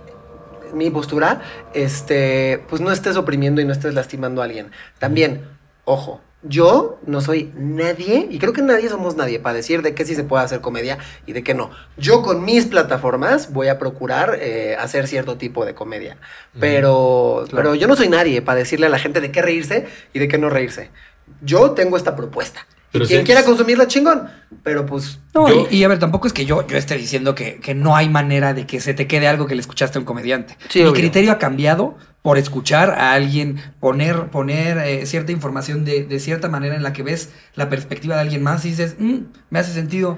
mi postura, este, pues no estés oprimiendo y no estés lastimando a alguien. También, ojo, yo no soy nadie, y creo que nadie somos nadie para decir de qué sí se puede hacer comedia y de qué no. Yo con mis plataformas voy a procurar eh, hacer cierto tipo de comedia, pero, Claro. pero yo no soy nadie para decirle a la gente de qué reírse y de qué no reírse. Yo tengo esta propuesta. Pero y quien sí- quiera consumirla, chingón. Pero pues, No, Yo- y, y a ver, tampoco es que yo, yo esté diciendo que, que no hay manera de que se te quede algo que le escuchaste a un comediante. Sí, Mi obvio. criterio ha cambiado por escuchar a alguien, poner, poner eh, cierta información de, de cierta manera en la que ves la perspectiva de alguien más y dices, "Mm, me hace sentido,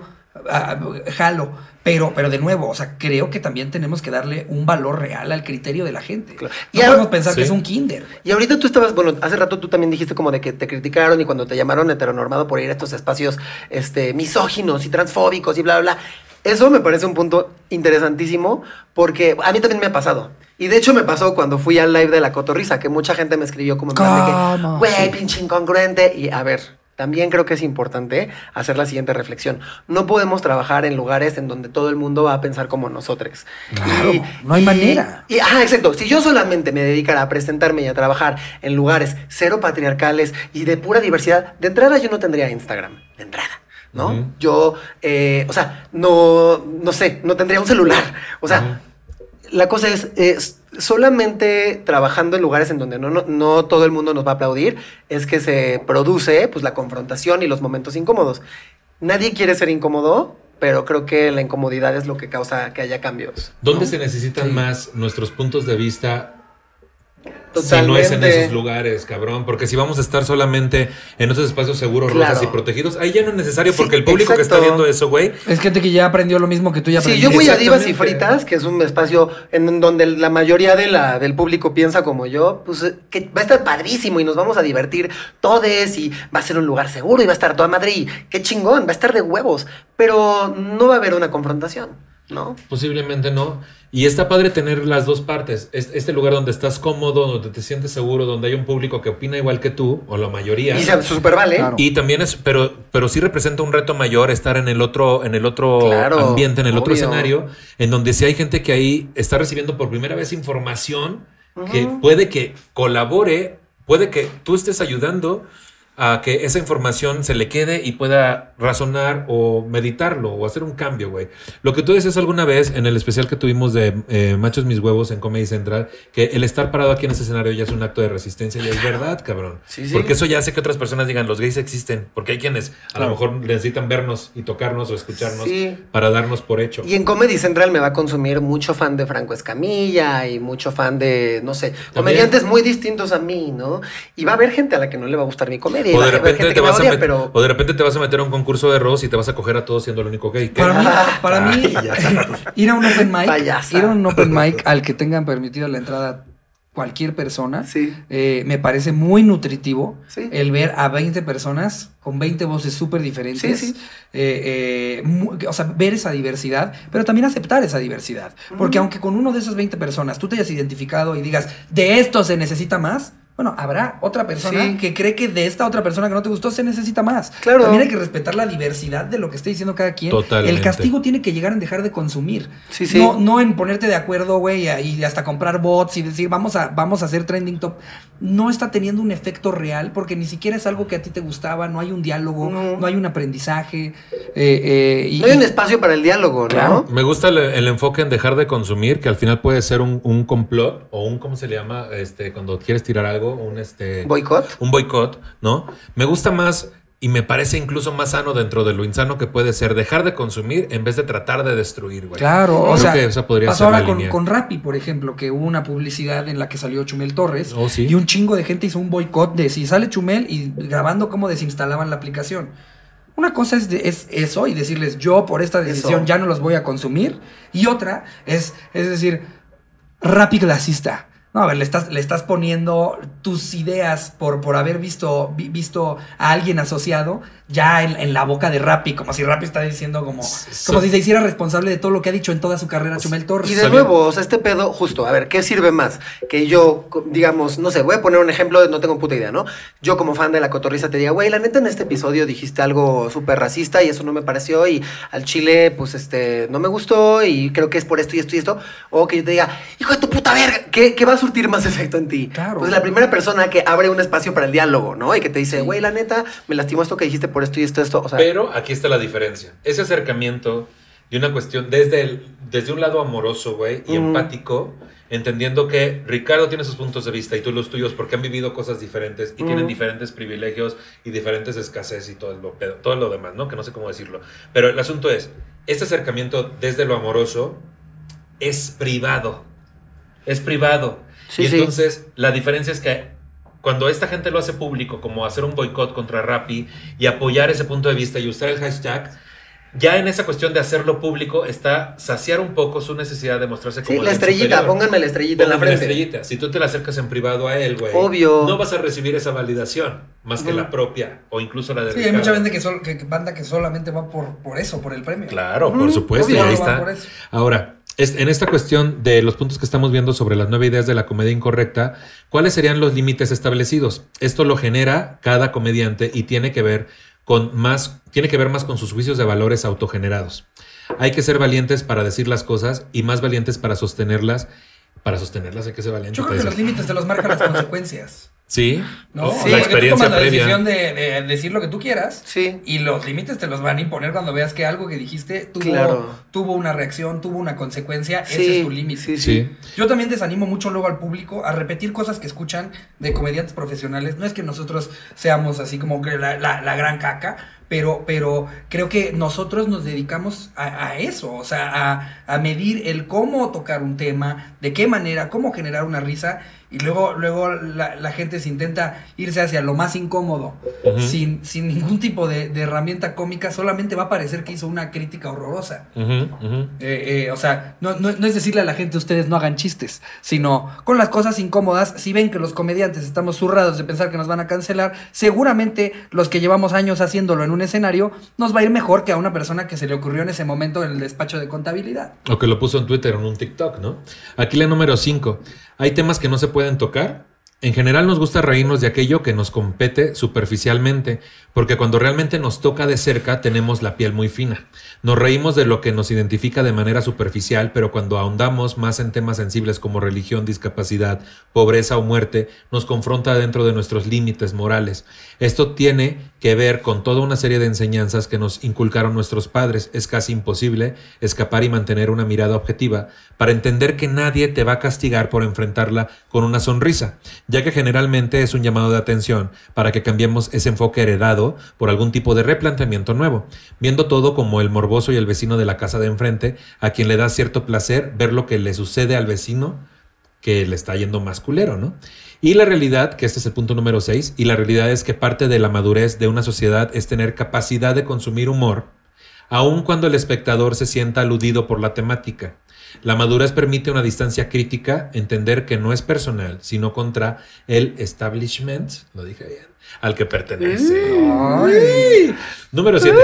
ah, jalo. Pero, pero de nuevo, o sea, creo que también tenemos que darle un valor real al criterio de la gente. Claro. No Y podemos pensar Sí. que es un kinder. Y ahorita tú estabas, bueno, hace rato tú también dijiste como de que te criticaron y cuando te llamaron heteronormado por ir a estos espacios este, misóginos y transfóbicos y bla, bla, bla. Eso me parece un punto interesantísimo porque a mí también me ha pasado. Y de hecho me pasó cuando fui al live de la cotorriza, que mucha gente me escribió como en plan de que, güey, pinche incongruente. Y a ver, también creo que es importante hacer la siguiente reflexión. No podemos trabajar en lugares en donde todo el mundo va a pensar como nosotros. Claro, no hay manera. Y, ah, exacto. Si yo solamente me dedicara a presentarme y a trabajar en lugares cero patriarcales y de pura diversidad, de entrada yo no tendría Instagram. De entrada. ¿no? Yo, eh, o sea, no, no sé, no tendría un celular. O sea, la cosa es, es solamente trabajando en lugares en donde no, no, no todo el mundo nos va a aplaudir, es que se produce pues la confrontación y los momentos incómodos. Nadie quiere ser incómodo, pero creo que la incomodidad es lo que causa que haya cambios. ¿Dónde se necesitan Sí. más nuestros puntos de vista si no es en esos lugares, cabrón? Porque si vamos a estar solamente en esos espacios seguros, Claro. rosas y protegidos, ahí ya no es necesario Sí, porque el público que está viendo eso, güey, Es gente que ya aprendió lo mismo que tú ya Sí, aprendiste. yo voy a Divas y. Fritas, que es un espacio en donde la mayoría de la, del público piensa como yo, pues eh, que va a estar padrísimo y nos vamos a divertir todes y va a ser un lugar seguro y va a estar toda madre y qué chingón, va a estar de huevos, pero no va a haber una confrontación, ¿no? posiblemente no. Y está padre tener las dos partes. Es- Este lugar donde estás cómodo, donde te sientes seguro, donde hay un público que opina igual que tú, o la mayoría. Y se. Claro. Y también es, pero, pero sí representa un reto mayor estar en el otro, en el otro Claro, ambiente, en el otro escenario, en donde sí hay gente que ahí está recibiendo por primera vez información que puede que colabore, puede que tú estés ayudando a que esa información se le quede y pueda razonar o meditarlo o hacer un cambio, güey. Lo que tú decías alguna vez en el especial que tuvimos de eh, Machos Mis Huevos en Comedy Central, que el estar parado aquí en ese escenario ya es un acto de resistencia y es verdad, cabrón. Sí, sí. Porque eso ya hace que otras personas digan, los gays existen, porque hay quienes a lo mejor necesitan vernos y tocarnos o escucharnos Sí. para darnos por hecho. Y en Comedy Central me va a consumir mucho fan de Franco Escamilla y mucho fan de, no sé, comediantes muy distintos a mí, ¿no? Y va a haber gente a la que no le va a gustar mi comedia. O de, repente gente te vas a odia, met- pero... o de repente te vas a meter a un concurso de Ross y te vas a coger a todos siendo el único gay. ¿Qué? Para mí, para mí ir a un open mic, Payasa. ir a un open mic al que tengan permitido la entrada cualquier persona, Sí. eh, me parece muy nutritivo Sí. el ver a 20 personas con 20 voces súper diferentes. Sí, sí. eh, eh, o sea, ver esa diversidad, pero también aceptar esa diversidad. Porque aunque con uno de esas 20 personas tú te hayas identificado y digas, de esto se necesita más, bueno, habrá otra persona Sí. que cree que de esta otra persona que no te gustó se necesita más. Claro. También hay que respetar la diversidad de lo que esté diciendo cada quien. Totalmente. El castigo tiene que llegar en dejar de consumir. Sí, sí. No, no en ponerte de acuerdo, güey, y hasta comprar bots y decir, vamos a, vamos a hacer trending top. No está teniendo un efecto real porque ni siquiera es algo que a ti te gustaba, no hay un diálogo, No. no, hay un aprendizaje. eh, eh, y, No hay un espacio para el diálogo, ¿no? Claro. Me gusta el, el enfoque en dejar de consumir, que al final puede ser un, un complot o un, ¿cómo se le llama? Este, cuando quieres tirar algo, un este. ¿Boicot? Un boicot, ¿no? Me gusta más y me parece incluso más sano dentro de lo insano que puede ser dejar de consumir en vez de tratar de destruir, güey. Claro, o Creo sea, que esa podría pasó ser la ahora con, línea. con Rappi, por ejemplo, que hubo una publicidad en la que salió Chumel Torres Oh, sí. y un chingo de gente hizo un boicot de si sale Chumel y grabando cómo desinstalaban la aplicación. Una cosa es, de- es eso y decirles yo por esta decisión Eso. ya no los voy a consumir y otra es, es decir, Rappi clasista. No, a ver, le estás, le estás poniendo tus ideas por, por haber visto, vi- visto a alguien asociado ya en, en la boca de Rappi, como si Rappi está diciendo como, como si se hiciera responsable de todo lo que ha dicho en toda su carrera Chumel Torres. Y de nuevo, o sea, este pedo, justo, a ver, ¿qué sirve más? Que yo, digamos, no sé, voy a poner un ejemplo, no tengo puta idea, ¿no? Yo como fan de la cotorriza te diga, güey, la neta en este episodio dijiste algo súper racista y eso no me pareció y al chile, pues, este, no me gustó y creo que es por esto y esto y esto. O que yo te diga, hijo de tu puta verga, ¿qué, qué va a surtir más efecto en ti? Claro. Pues la primera persona que abre un espacio para el diálogo, ¿no? Y que te dice, güey, la neta, me lastimó esto que dijiste por esto y esto, esto. O sea, Pero aquí está la diferencia. Ese acercamiento de una cuestión desde, el, desde un lado amoroso, güey, y empático, entendiendo que Ricardo tiene sus puntos de vista y tú los tuyos porque han vivido cosas diferentes y tienen diferentes privilegios y diferentes escasez y todo lo, todo lo demás, ¿no? Que no sé cómo decirlo. Pero el asunto es, este acercamiento desde lo amoroso es privado. Es privado. Sí, y sí. entonces la diferencia es que cuando esta gente lo hace público, como hacer un boicot contra Rappi y apoyar ese punto de vista y usar el hashtag, ya en esa cuestión de hacerlo público está saciar un poco su necesidad de mostrarse como Sí, la estrellita, superior. pónganme la estrellita en la frente. estrellita. Si tú te la acercas en privado a él, güey, Obvio. no vas a recibir esa validación, más que la propia o incluso la de Sí, hay Ricardo. mucha gente que, sol- que- banda que solamente va por, por eso, por el premio. Claro, por supuesto, y obvio, ahí está. por eso. Ahora, en esta cuestión de los puntos que estamos viendo sobre las nueve ideas de la comedia incorrecta, ¿cuáles serían los límites establecidos? Esto lo genera cada comediante y tiene que ver con más, tiene que ver más con sus juicios de valores autogenerados. Hay que ser valientes para decir las cosas y más valientes para sostenerlas. Para sostenerlas hay que ser valientes. Yo creo que los límites te los marcan las consecuencias. Sí, ¿no? O la porque tú experiencia tomas la previa. decisión de, de decir lo que tú quieras. Sí. Y los límites te los van a imponer cuando veas que algo que dijiste tuvo, Claro. tuvo una reacción, tuvo una consecuencia. Sí, ese es tu límite. sí, Sí. Yo también desanimo mucho luego al público a repetir cosas que escuchan de comediantes profesionales. No es que nosotros seamos así como la, la- la gran caca, pero, pero creo que nosotros nos dedicamos a, a eso, o sea, a, a medir el cómo tocar un tema, de qué manera, cómo generar una risa. Y luego, luego la, la gente se intenta irse hacia lo más incómodo, sin, sin ningún tipo de, de herramienta cómica, solamente va a parecer que hizo una crítica horrorosa. Eh, eh, o sea, no, no- no es decirle a la gente ustedes no hagan chistes, sino con las cosas incómodas, si ven que los comediantes estamos zurrados de pensar que nos van a cancelar, seguramente los que llevamos años haciéndolo en un escenario, nos va a ir mejor que a una persona que se le ocurrió en ese momento en el despacho de contabilidad. O que lo puso en Twitter o en un TikTok, ¿no? Aquí la número 5. Hay temas que no se pueden tocar. En general nos gusta reírnos de aquello que nos compete superficialmente, porque cuando realmente nos toca de cerca tenemos la piel muy fina. Nos reímos de lo que nos identifica de manera superficial, pero cuando ahondamos más en temas sensibles como religión, discapacidad, pobreza o muerte, nos confronta dentro de nuestros límites morales. Esto tiene que ver con toda una serie de enseñanzas que nos inculcaron nuestros padres. Es casi imposible escapar y mantener una mirada objetiva para entender que nadie te va a castigar por enfrentarla con una sonrisa, ya que generalmente es un llamado de atención para que cambiemos ese enfoque heredado por algún tipo de replanteamiento nuevo, viendo todo como el y el vecino de la casa de enfrente, a quien le da cierto placer ver lo que le sucede al vecino que le está yendo más culero, ¿no? Y la realidad, que este es el punto número 6, y la realidad es que parte de la madurez de una sociedad es tener capacidad de consumir humor, aun cuando el espectador se sienta aludido por la temática. La madurez permite una distancia crítica, entender que no es personal, sino contra el establishment, lo dije bien, al que pertenece. Número 7.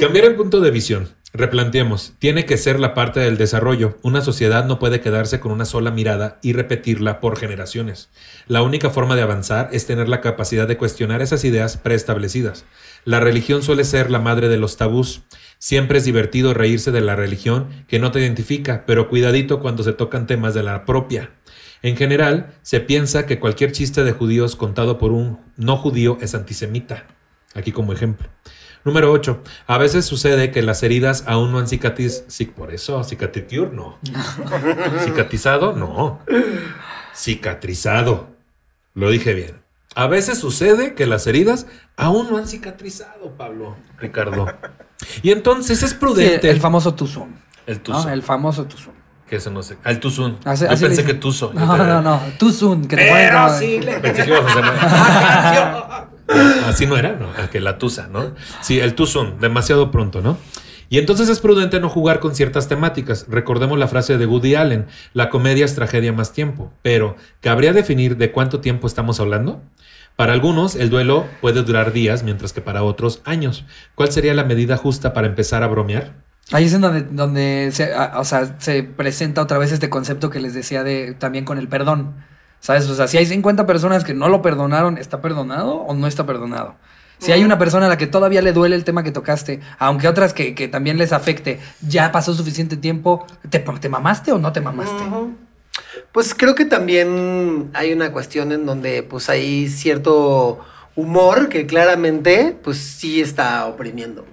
Cambiar el punto de visión. Replanteemos. Tiene que ser la parte del desarrollo. Una sociedad no puede quedarse con una sola mirada y repetirla por generaciones. La única forma de avanzar es tener la capacidad de cuestionar esas ideas preestablecidas. La religión suele ser la madre de los tabús. Siempre es divertido reírse de la religión que no te identifica, pero cuidadito cuando se tocan temas de la propia. En general, se piensa que cualquier chiste de judíos contado por un no judío es antisemita. Aquí como ejemplo. Número 8. A veces sucede que las heridas aún no han cicatriz... Sí, por eso, cicatricure, no. Cicatrizado, no. Cicatrizado. Lo dije bien. A veces sucede que las heridas aún no han cicatrizado, Pablo, Ricardo. Y entonces es Sí, prudente. el famoso Tuzón. El. El famoso Tuzón. Que eso no sé. Ah, el tuzun. Así- Yo pensé que tuzo. No, te- no, no. Tuzón, que te Pero sí, le- pensé que ibas a hacer. Así no era, ¿no? Ah, Que la tusa, ¿no? Sí, el tuzun, demasiado pronto, ¿no? Y entonces es prudente no jugar con ciertas temáticas. Recordemos la frase de Woody Allen, la comedia es tragedia más tiempo. Pero, ¿cabría definir de cuánto tiempo estamos hablando? Para algunos, el duelo puede durar días, mientras que para otros, años. ¿Cuál sería la medida justa para empezar a bromear? Ahí es en donde, donde se, a- o sea, se presenta otra vez este concepto que les decía de también con el perdón. ¿Sabes? O sea, si hay 50 personas que no lo perdonaron, ¿está perdonado o no está perdonado? Si hay una persona a la que todavía le duele el tema que tocaste, aunque otras que, que también les afecte, ya pasó suficiente tiempo, ¿te, te mamaste o no te mamaste? Pues creo que también hay una cuestión en donde pues hay cierto humor que claramente pues sí está oprimiendo,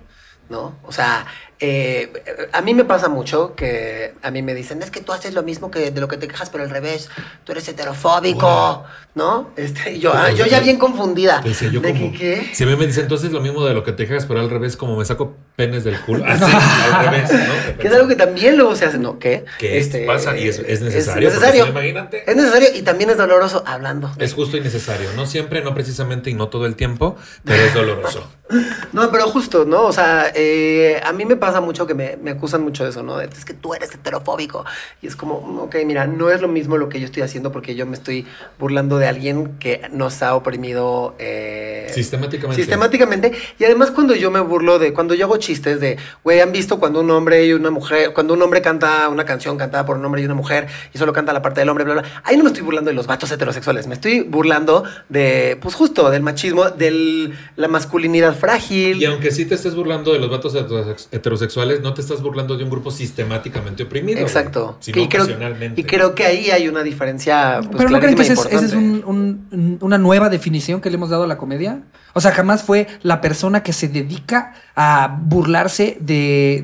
¿no? O sea, eh, a mí me pasa mucho que a mí me dicen, es que tú haces lo mismo que de lo que te quejas, pero al revés, tú eres heterofóbico, Wow. ¿no? Este, yo, ah, yo ya bien confundida. Decía yo ¿De como, que qué? Si a mí me dicen entonces lo mismo de lo que te quejas, pero al revés, como me saco penes del culo. Así, al revés, ¿no? Que es algo que también luego se hace, ¿no? ¿Qué? Que pasa y es, es necesario. Es necesario. si no, imagínate. Es necesario y también es doloroso hablando. Es justo y necesario. No siempre, no precisamente y no todo el tiempo, pero es doloroso. No, pero justo, ¿no? O sea, eh, a mí me pasa mucho que me, me acusan mucho de eso, ¿no? De, es que tú eres heterofóbico. Y es como, mm, ok, mira, no es lo mismo lo que yo estoy haciendo porque yo me estoy burlando de alguien que nos ha oprimido eh, Sistemáticamente. sistemáticamente. Y además cuando yo me burlo de, cuando yo hago chistes de, güey, han visto cuando un hombre y una mujer, cuando un hombre canta una canción cantada por un hombre y una mujer y solo canta la parte del hombre, bla, bla. Ahí no me estoy burlando de los vatos heterosexuales, me estoy burlando de, pues justo, del machismo, de la masculinidad frágil. Y aunque sí te estés burlando de los vatos heterosex- heterosexuales, no te estás burlando de un grupo sistemáticamente oprimido. Exacto. Sino y, creo, ocasionalmente. y creo que ahí hay una diferencia. Pues, Pero ¿no creen que esa es, esa es importante. un- un- una nueva definición que le hemos dado a la comedia? O sea, jamás fue la persona que se dedica a burlarse de,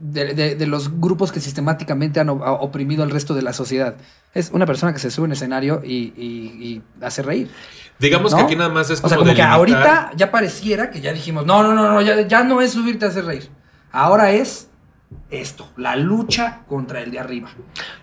de, de- los grupos que sistemáticamente han oprimido al resto de la sociedad. Es una persona que se sube en escenario y, y- y hace reír. Digamos que aquí nada más es como O sea, como que ahorita ya pareciera que ya dijimos, no, no, no, no, ya, ya no es subirte a hacer reír. Ahora es esto, la lucha contra el de arriba.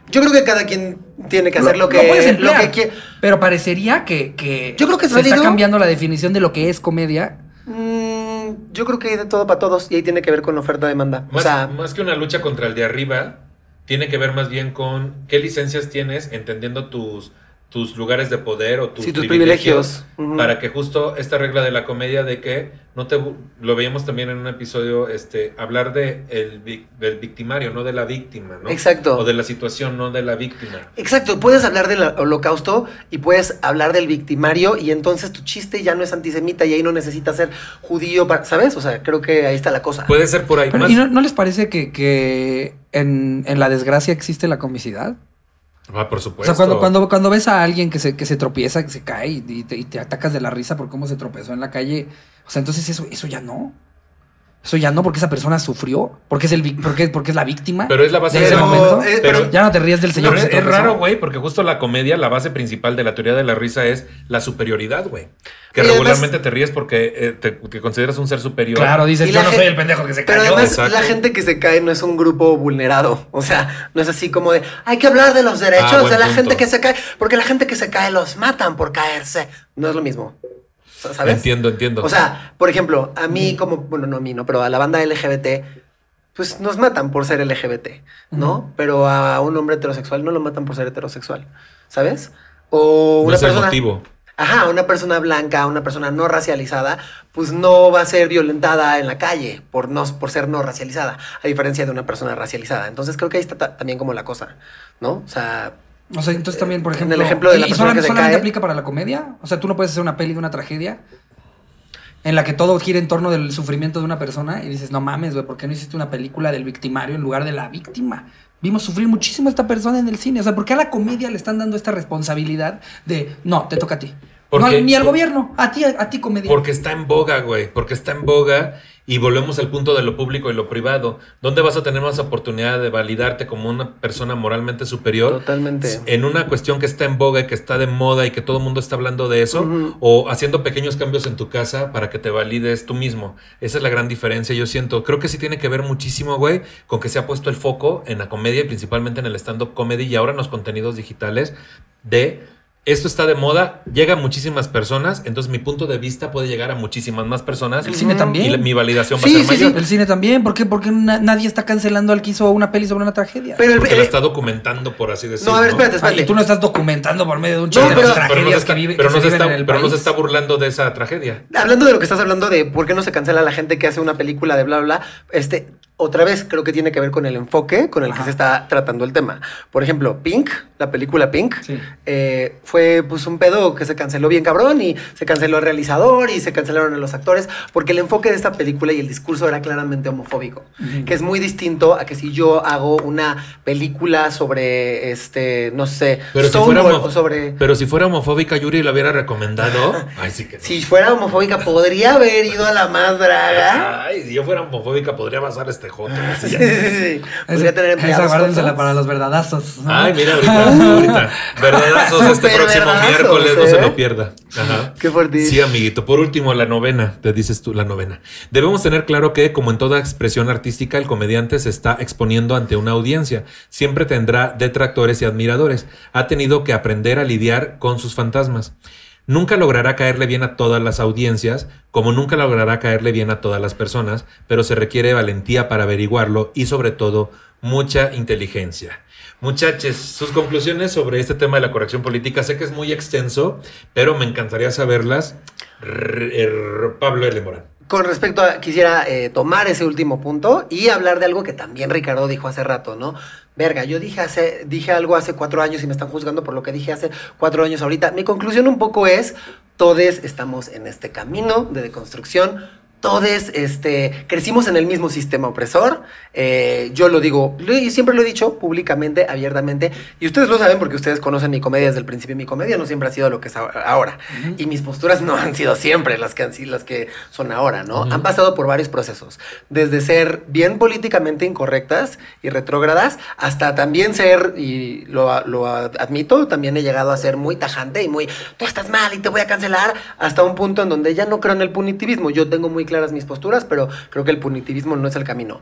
Yo creo que cada quien tiene que hacer lo, que, lo emplear, que quiere. Pero parecería que, que Yo creo que es se está válido. cambiando la definición de lo que es comedia. Mm, yo creo que hay de todo para todos y ahí tiene que ver con oferta-demanda. O sea, más que una lucha contra el de arriba, tiene que ver más bien con qué licencias tienes, entendiendo tus, tus lugares de poder o tus, Sí, tus privilegios, para que justo esta regla de la comedia de que no te lo veíamos también en un episodio este hablar de el, del victimario, no de la víctima, ¿no? Exacto. O de la situación, no de la víctima. Exacto, puedes hablar del holocausto y puedes hablar del victimario y entonces tu chiste ya no es antisemita y ahí no necesitas ser judío, para, ¿sabes? O sea, creo que ahí está la cosa. Puede ser por ahí Pero, más. ¿Y no, no les parece que, que en, en la desgracia existe la comicidad? Ah, por O supuesto. sea, cuando, cuando, cuando ves a alguien que se, que se tropieza, que se cae y, y te, y te atacas de la risa por cómo se tropezó en la calle, o sea, entonces eso, eso ya no. Eso ya no, porque esa persona sufrió, porque es, el, vic- porque, porque es la víctima. Pero es la base de ese momento. eh, pero- pero- ya no te ríes del señor. Pero es, es raro, güey, porque justo la comedia, la base principal de la teoría de la risa es la superioridad, güey. Que Y además- regularmente te ríes porque eh, te, te consideras un ser superior. Claro, dices, yo no soy el pendejo que se Pero cayó. además, Exacto. la gente que se cae no es un grupo vulnerado. O sea, no es así como de hay que hablar de los derechos Ah, buen de la punto. gente que se cae, porque la gente que se cae los matan por caerse. No es lo mismo. ¿Sabes? Entiendo, entiendo. O sea, por ejemplo, a mí como, bueno, no a mí, no, pero a la banda LGBT, pues nos matan por ser LGBT, ¿no? Pero a un hombre heterosexual no lo matan por ser heterosexual, ¿sabes? O no una es el persona... Ajá, una persona blanca, una persona no racializada, pues no va a ser violentada en la calle por, no, por ser no racializada, a diferencia de una persona racializada. Entonces creo que ahí está ta- también como la cosa, ¿no? O sea, O sea, entonces también, por En ejemplo. el ejemplo de la ¿y persona solamente, que se solamente cae? aplica para la comedia? O sea, tú no puedes hacer una peli de una tragedia en la que todo gira en torno del sufrimiento de una persona y dices, no mames, güey, ¿por qué no hiciste una película del victimario en lugar de la víctima? Vimos sufrir muchísimo a esta persona en el cine. O sea, ¿por qué a la comedia le están dando esta responsabilidad de, no, te toca a ti? No, ni al gobierno, a ti, a ti comedia. Porque está en boga, güey. Porque está en boga y volvemos al punto de lo público y lo privado. ¿Dónde vas a tener más oportunidad de validarte como una persona moralmente superior? totalmente. En una cuestión que está en boga y que está de moda y que todo el mundo está hablando de eso, o haciendo pequeños cambios en tu casa para que te valides tú mismo. Esa es la gran diferencia, yo siento. Creo que sí tiene que ver muchísimo, güey, con que se ha puesto el foco en la comedia y principalmente en el stand-up comedy y ahora en los contenidos digitales de esto está de moda, llega a muchísimas personas, entonces mi punto de vista puede llegar a muchísimas más personas. El cine también. Y la- mi validación Sí, va a ser sí, sí. mayor. El cine también. ¿Por qué? Porque na- nadie está cancelando al que hizo una peli sobre una tragedia. Pero el, Porque la eh, está documentando, por así decirlo. no, a ver, espérate, Ah, espérate. tú no estás documentando por medio de un No, chiste de pero- las pero no tragedias se está, que, vive- pero que no se se viven está- en el pero no se país. está burlando de esa tragedia. Hablando de lo que estás hablando de por qué no se cancela la gente que hace una película de bla, bla, bla, este, otra vez creo que tiene que ver con el enfoque con el Ajá. que se está tratando el tema. Por ejemplo, Pink, la película Pink, Sí. eh, fue pues un pedo que se canceló bien cabrón y se canceló el realizador y se cancelaron a los actores porque el enfoque de esta película y el discurso era claramente homofóbico, que es muy distinto a que si yo hago una película sobre, este, no sé, Pero si, fuera o sobre... pero si fuera homofóbica, Yuri lo hubiera recomendado. Ay, sí que no. Si fuera homofóbica, podría haber ido a la más draga. Ay, si yo fuera homofóbica, podría basar este joto. Sí, sí, sí. Podría tener Esa empleados guárdensela jotos. para los verdadazos. ¿no? Ay, mira, ahorita, ahorita. Verdadazos este próximo verdadazos, miércoles, no ¿eh? se lo pierda. Ajá. Qué fuerte. Sí, amiguito. Por último, la novena, te dices tú, la novena. Debemos tener claro que, como en toda expresión artística, el comediante se está exponiendo ante una audiencia. Siempre tendrá detractores y admiradores. Ha tenido que aprender a lidiar con sus fantasmas. Nunca logrará caerle bien a todas las audiencias, como nunca logrará caerle bien a todas las personas, pero se requiere valentía para averiguarlo y sobre todo mucha inteligencia. Muchachos, sus conclusiones sobre este tema de la corrección política, sé que es muy extenso, pero me encantaría saberlas. R- R- Pablo L. Morán. Con respecto a, quisiera eh, tomar ese último punto y hablar de algo que también Ricardo dijo hace rato, ¿no? Verga, yo dije, dije algo hace cuatro años y me están juzgando por lo que dije hace cuatro años ahorita. Mi conclusión un poco es, todos estamos en este camino de deconstrucción, todos este, crecimos en el mismo sistema opresor. Eh, yo lo digo, y siempre lo he dicho públicamente, abiertamente, y ustedes lo saben porque ustedes conocen mi comedia desde el principio. Mi comedia no siempre ha sido lo que es ahora. Y mis posturas no han sido siempre las que, han sido, las que son ahora, ¿no? Han pasado por varios procesos. Desde ser bien políticamente incorrectas y retrógradas, hasta también ser, y lo, lo admito, también he llegado a ser muy tajante y muy, tú estás mal y te voy a cancelar, hasta un punto en donde ya no creo en el punitivismo. Yo tengo muy claras mis posturas, pero creo que el punitivismo no es el camino.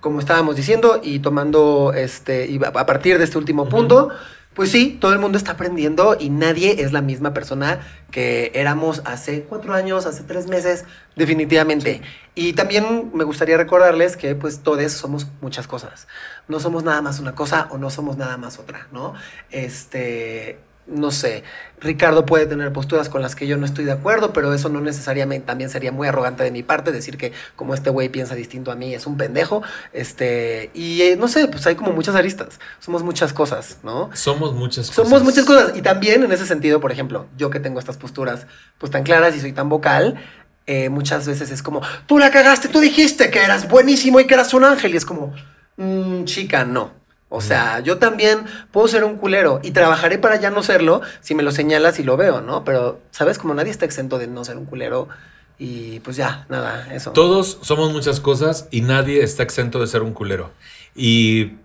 Como estábamos diciendo y tomando este, y a a partir de este último punto, pues sí, todo el mundo está aprendiendo y nadie es la misma persona que éramos hace cuatro años, hace tres meses, definitivamente. Y también me gustaría recordarles que pues todos somos muchas cosas. No somos nada más una cosa o no somos nada más otra, ¿no? Este, no sé, Ricardo puede tener posturas con las que yo no estoy de acuerdo, pero eso no necesariamente también sería muy arrogante de mi parte decir que como este güey piensa distinto a mí es un pendejo. Este, y eh, no sé, pues hay como muchas aristas. Somos muchas cosas, ¿no? Somos muchas cosas. Somos muchas cosas. Y también en ese sentido, por ejemplo, yo que tengo estas posturas pues tan claras y soy tan vocal, eh, muchas veces es como, tú la cagaste, tú dijiste que eras buenísimo y que eras un ángel. Y es como, "Mm, chica, no. O sea, yo también puedo ser un culero y trabajaré para ya no serlo si me lo señalas y lo veo, ¿no? Pero, ¿sabes? Como nadie está exento de no ser un culero y pues ya, nada, eso. Todos somos muchas cosas y nadie está exento de ser un culero. Y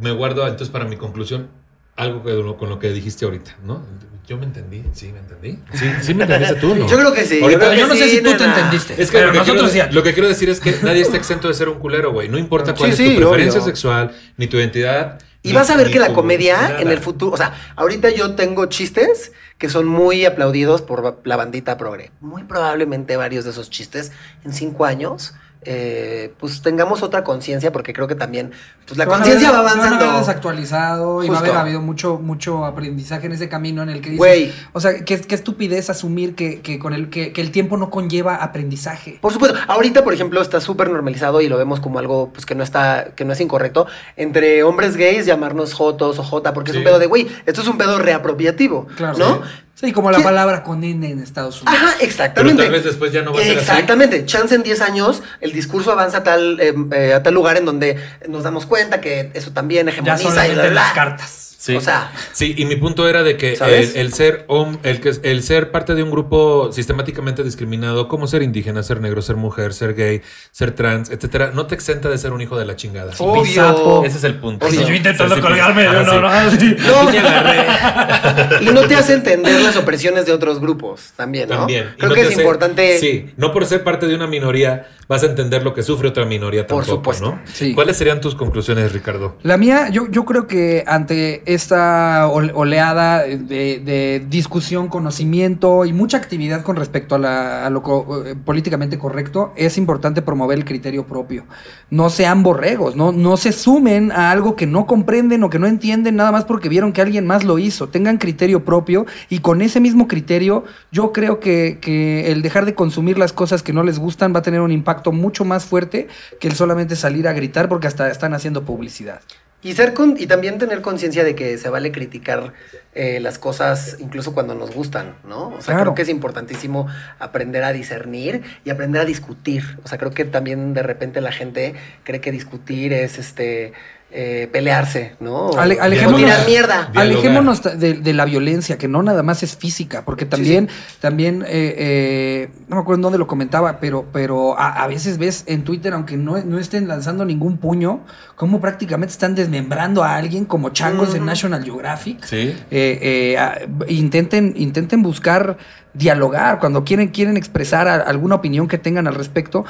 me guardo entonces para mi conclusión algo que- con lo que dijiste ahorita, ¿no? Yo me entendí, sí, me entendí. Sí, sí me entendiste tú, ¿no? Yo creo que sí. Ahorita- creo que yo no sé si tú te entendiste. Es que Pero lo que, nosotros quiero, ya. lo que quiero decir es que nadie está exento de ser un culero, güey. No importa cuál Sí, es sí, tu preferencia obvio. sexual, ni tu identidad. Y ni- vas a ver que la comedia nada. en el futuro, o sea, ahorita yo tengo chistes que son muy aplaudidos por la bandita progre. Muy probablemente varios de esos chistes en cinco años, eh, pues tengamos otra conciencia, porque creo que también, pues la conciencia va avanzando. desactualizado y va a haber habido mucho, mucho aprendizaje en ese camino en el que dices, o sea, qué, qué estupidez asumir que, que con el, que, que el tiempo no conlleva aprendizaje. Por supuesto, ahorita, por ejemplo, está súper normalizado y lo vemos como algo pues, que no está, que no es incorrecto, entre hombres gays llamarnos jotos o jota, porque es un pedo de, güey, esto es un pedo reapropiativo, Claro. ¿no? Sí, como la ¿Qué? palabra con N en Estados Unidos. Ajá, Pero exactamente. tal vez después ya no va a ser así. Exactamente. Chance en 10 años, el discurso avanza a tal, eh, eh, a tal lugar en donde nos damos cuenta que eso también ya hegemoniza y solamente bla, bla, las cartas. Sí. O sea, Sí, y mi punto era de que el, el ser hom- el que el ser parte de un grupo sistemáticamente discriminado, como ser indígena, ser negro, ser mujer, ser gay, ser trans, etcétera, no te exenta de ser un hijo de la chingada. obvio. pisapo. Ese es el punto. Obvio. Sí, Yo intentando sí, colgarme de ah. ¿no? No. Agarré. Y no te hace entender las opresiones de otros grupos también, ¿no? También. Creo no que es hace- importante. Sí, no por ser parte de una minoría vas a entender lo que sufre otra minoría Por tampoco, supuesto. ¿no? Sí. ¿Cuáles serían tus conclusiones, Ricardo? La mía, yo, yo creo que ante esta ol- oleada de, discusión, conocimiento y mucha actividad con respecto a, la- lo eh, políticamente correcto, es importante promover el criterio propio. No sean borregos, no, no se sumen a algo que no comprenden o que no entienden nada más porque vieron que alguien más lo hizo. Tengan criterio propio y con ese mismo criterio yo creo que, que el dejar de consumir las cosas que no les gustan va a tener un impacto mucho más fuerte que el solamente salir a gritar porque hasta están haciendo publicidad. Y, ser con- y también tener conciencia de que se vale criticar eh, las cosas incluso cuando nos gustan, ¿no? O sea, Claro. creo que es importantísimo aprender a discernir y aprender a discutir. O sea, creo que también de repente la gente cree que discutir es este eh, pelearse, ¿no? Ale- alejémonos- tirar mierda. Alejémonos de, de la violencia, que no nada más es física, porque también, también, eh, eh, no me acuerdo en dónde lo comentaba, pero, pero a, a veces ves en Twitter, aunque no, no estén lanzando ningún puño, cómo prácticamente están desmembrando a alguien como changos en Ujú. National Geographic. Sí. Eh, eh, a- intenten, intenten buscar dialogar cuando quieren, quieren expresar a- alguna opinión que tengan al respecto.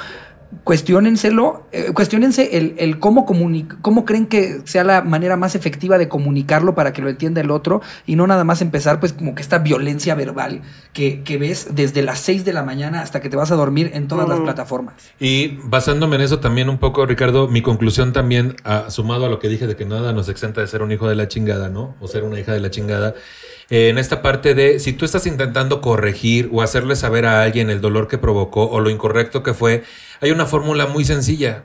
Cuestionenselo, eh, cuestionense el, el cómo, cómo creen que sea la manera más efectiva de comunicarlo para que lo entienda el otro y no nada más empezar pues como que esta violencia verbal que, que ves desde las 6 de la mañana hasta que te vas a dormir en todas las plataformas. Y basándome en eso también un poco, Ricardo, mi conclusión también, ah, sumado a lo que dije de que nada nos exenta de ser un hijo de la chingada, ¿no? O ser una hija de la chingada. En esta parte de si tú estás intentando corregir o hacerle saber a alguien el dolor que provocó o lo incorrecto que fue, hay una fórmula muy sencilla.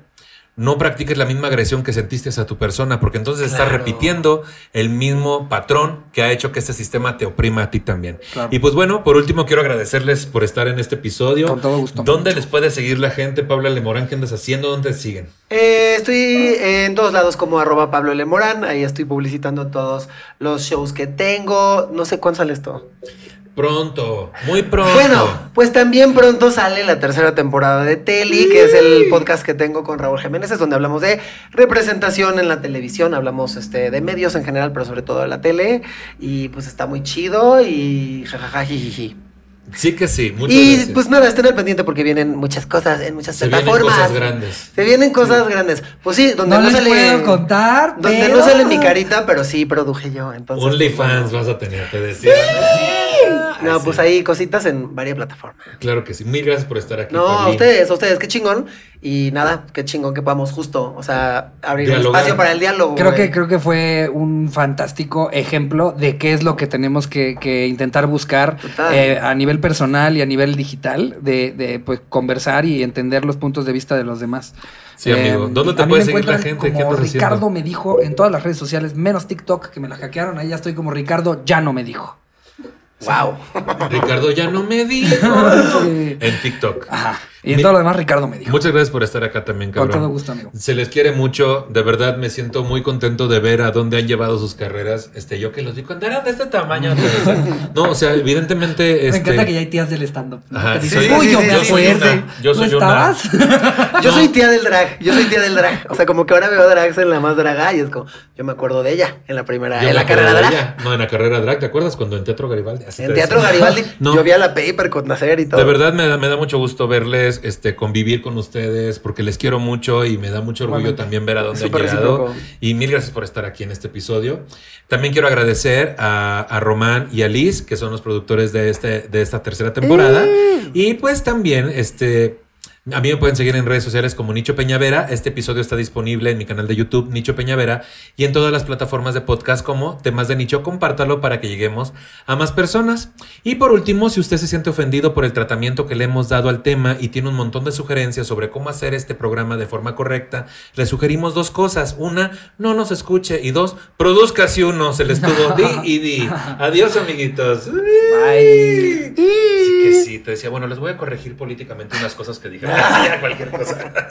No practiques la misma agresión que sentiste hacia tu persona, porque entonces estás repitiendo el mismo patrón que ha hecho que este sistema te oprima a ti también. Claro. Y pues bueno, por último quiero agradecerles por estar en este episodio. Con todo gusto. ¿Dónde les puede seguir la gente, Pablo Lemorán? ¿Qué andas haciendo? ¿Dónde te siguen? Eh, estoy en todos lados como arroba Pablo L. Morán. Ahí estoy publicitando todos los shows que tengo. No sé cuándo sale esto. Pronto, muy pronto. Bueno, pues también pronto sale la tercera temporada de Teli, que es el podcast que tengo con Raúl Jiménez, es donde hablamos de representación en la televisión, hablamos este, de medios en general, pero sobre todo de la tele. Y pues está muy chido y jajaja, jijiji. sí que sí, muchas Y gracias. pues nada, estén al pendiente porque vienen muchas cosas en muchas Se vienen plataformas. cosas grandes. Se vienen cosas grandes. Pues sí, donde no, no, les sale. puedo contar, Donde pero- no sale mi carita, pero sí produje yo. Entonces, OnlyFans pues, vas a tener, te decía. No, pues ahí cositas en varias plataformas. Claro que sí. Mil gracias por estar aquí. No, a ustedes, a ustedes, qué chingón. Y nada, qué chingón que podamos justo, o sea, abrir espacio para el diálogo. Creo güey. que, creo que fue un fantástico ejemplo de qué es lo que tenemos que, que intentar buscar eh, a nivel personal y a nivel digital, de, de, pues, conversar y entender los puntos de vista de los demás. Sí, amigo. ¿Dónde te puede seguir la gente? ¿Qué Como Ricardo haciendo? me dijo en todas las redes sociales, menos TikTok, que me la hackearon. Ahí ya estoy como Ricardo, ya no me dijo. Wow. Ricardo ya no me dijo. En TikTok. Ajá. Y en Mi- todo lo demás, Ricardo me dijo. Muchas gracias por estar acá también, Con cabrón. todo gusto, amigo. Se les quiere mucho, de verdad me siento muy contento de ver a dónde han llevado sus carreras. Este, yo que los vi cuando eran de este tamaño. no, o sea, evidentemente. Me este, encanta que ya hay tías del stand-up. ¿no? Ajá, soy- uy, yo sí, me sí, sí, acuerdo. una. Yo soy ¿No una. Yo soy tía del drag, yo soy tía del drag. O sea, como que ahora veo drags en la más draga y es como, yo me acuerdo de ella en la primera, yo en la carrera drag. ella. No, en la carrera drag, ¿te acuerdas? Cuando en Teatro Garibaldi. Así En te Teatro decía. Garibaldi, No. yo vi a la paper con Nacer y todo. De verdad me da, me da mucho gusto verles, este, convivir con ustedes, porque les quiero mucho y me da mucho orgullo Igualmente. también ver a dónde han llegado. Y mil gracias por estar aquí en este episodio. También quiero agradecer a, a Román y a Liz, que son los productores de, este, de esta tercera temporada. Y pues también, este. A mí me pueden seguir en redes sociales como Nicho Peñavera. Este episodio está disponible en mi canal de YouTube, Nicho Peñavera, y en todas las plataformas de podcast como Temas de Nicho. Compártalo para que lleguemos a más personas. Y por último, si usted se siente ofendido por el tratamiento que le hemos dado al tema y tiene un montón de sugerencias sobre cómo hacer este programa de forma correcta, le sugerimos dos cosas. Una, no nos escuche. Y dos, produzca si uno se le estuvo di y di. Adiós, amiguitos. Bye. Sí que sí, te decía, bueno, les voy a corregir políticamente unas cosas que dije. Cualquier cosa.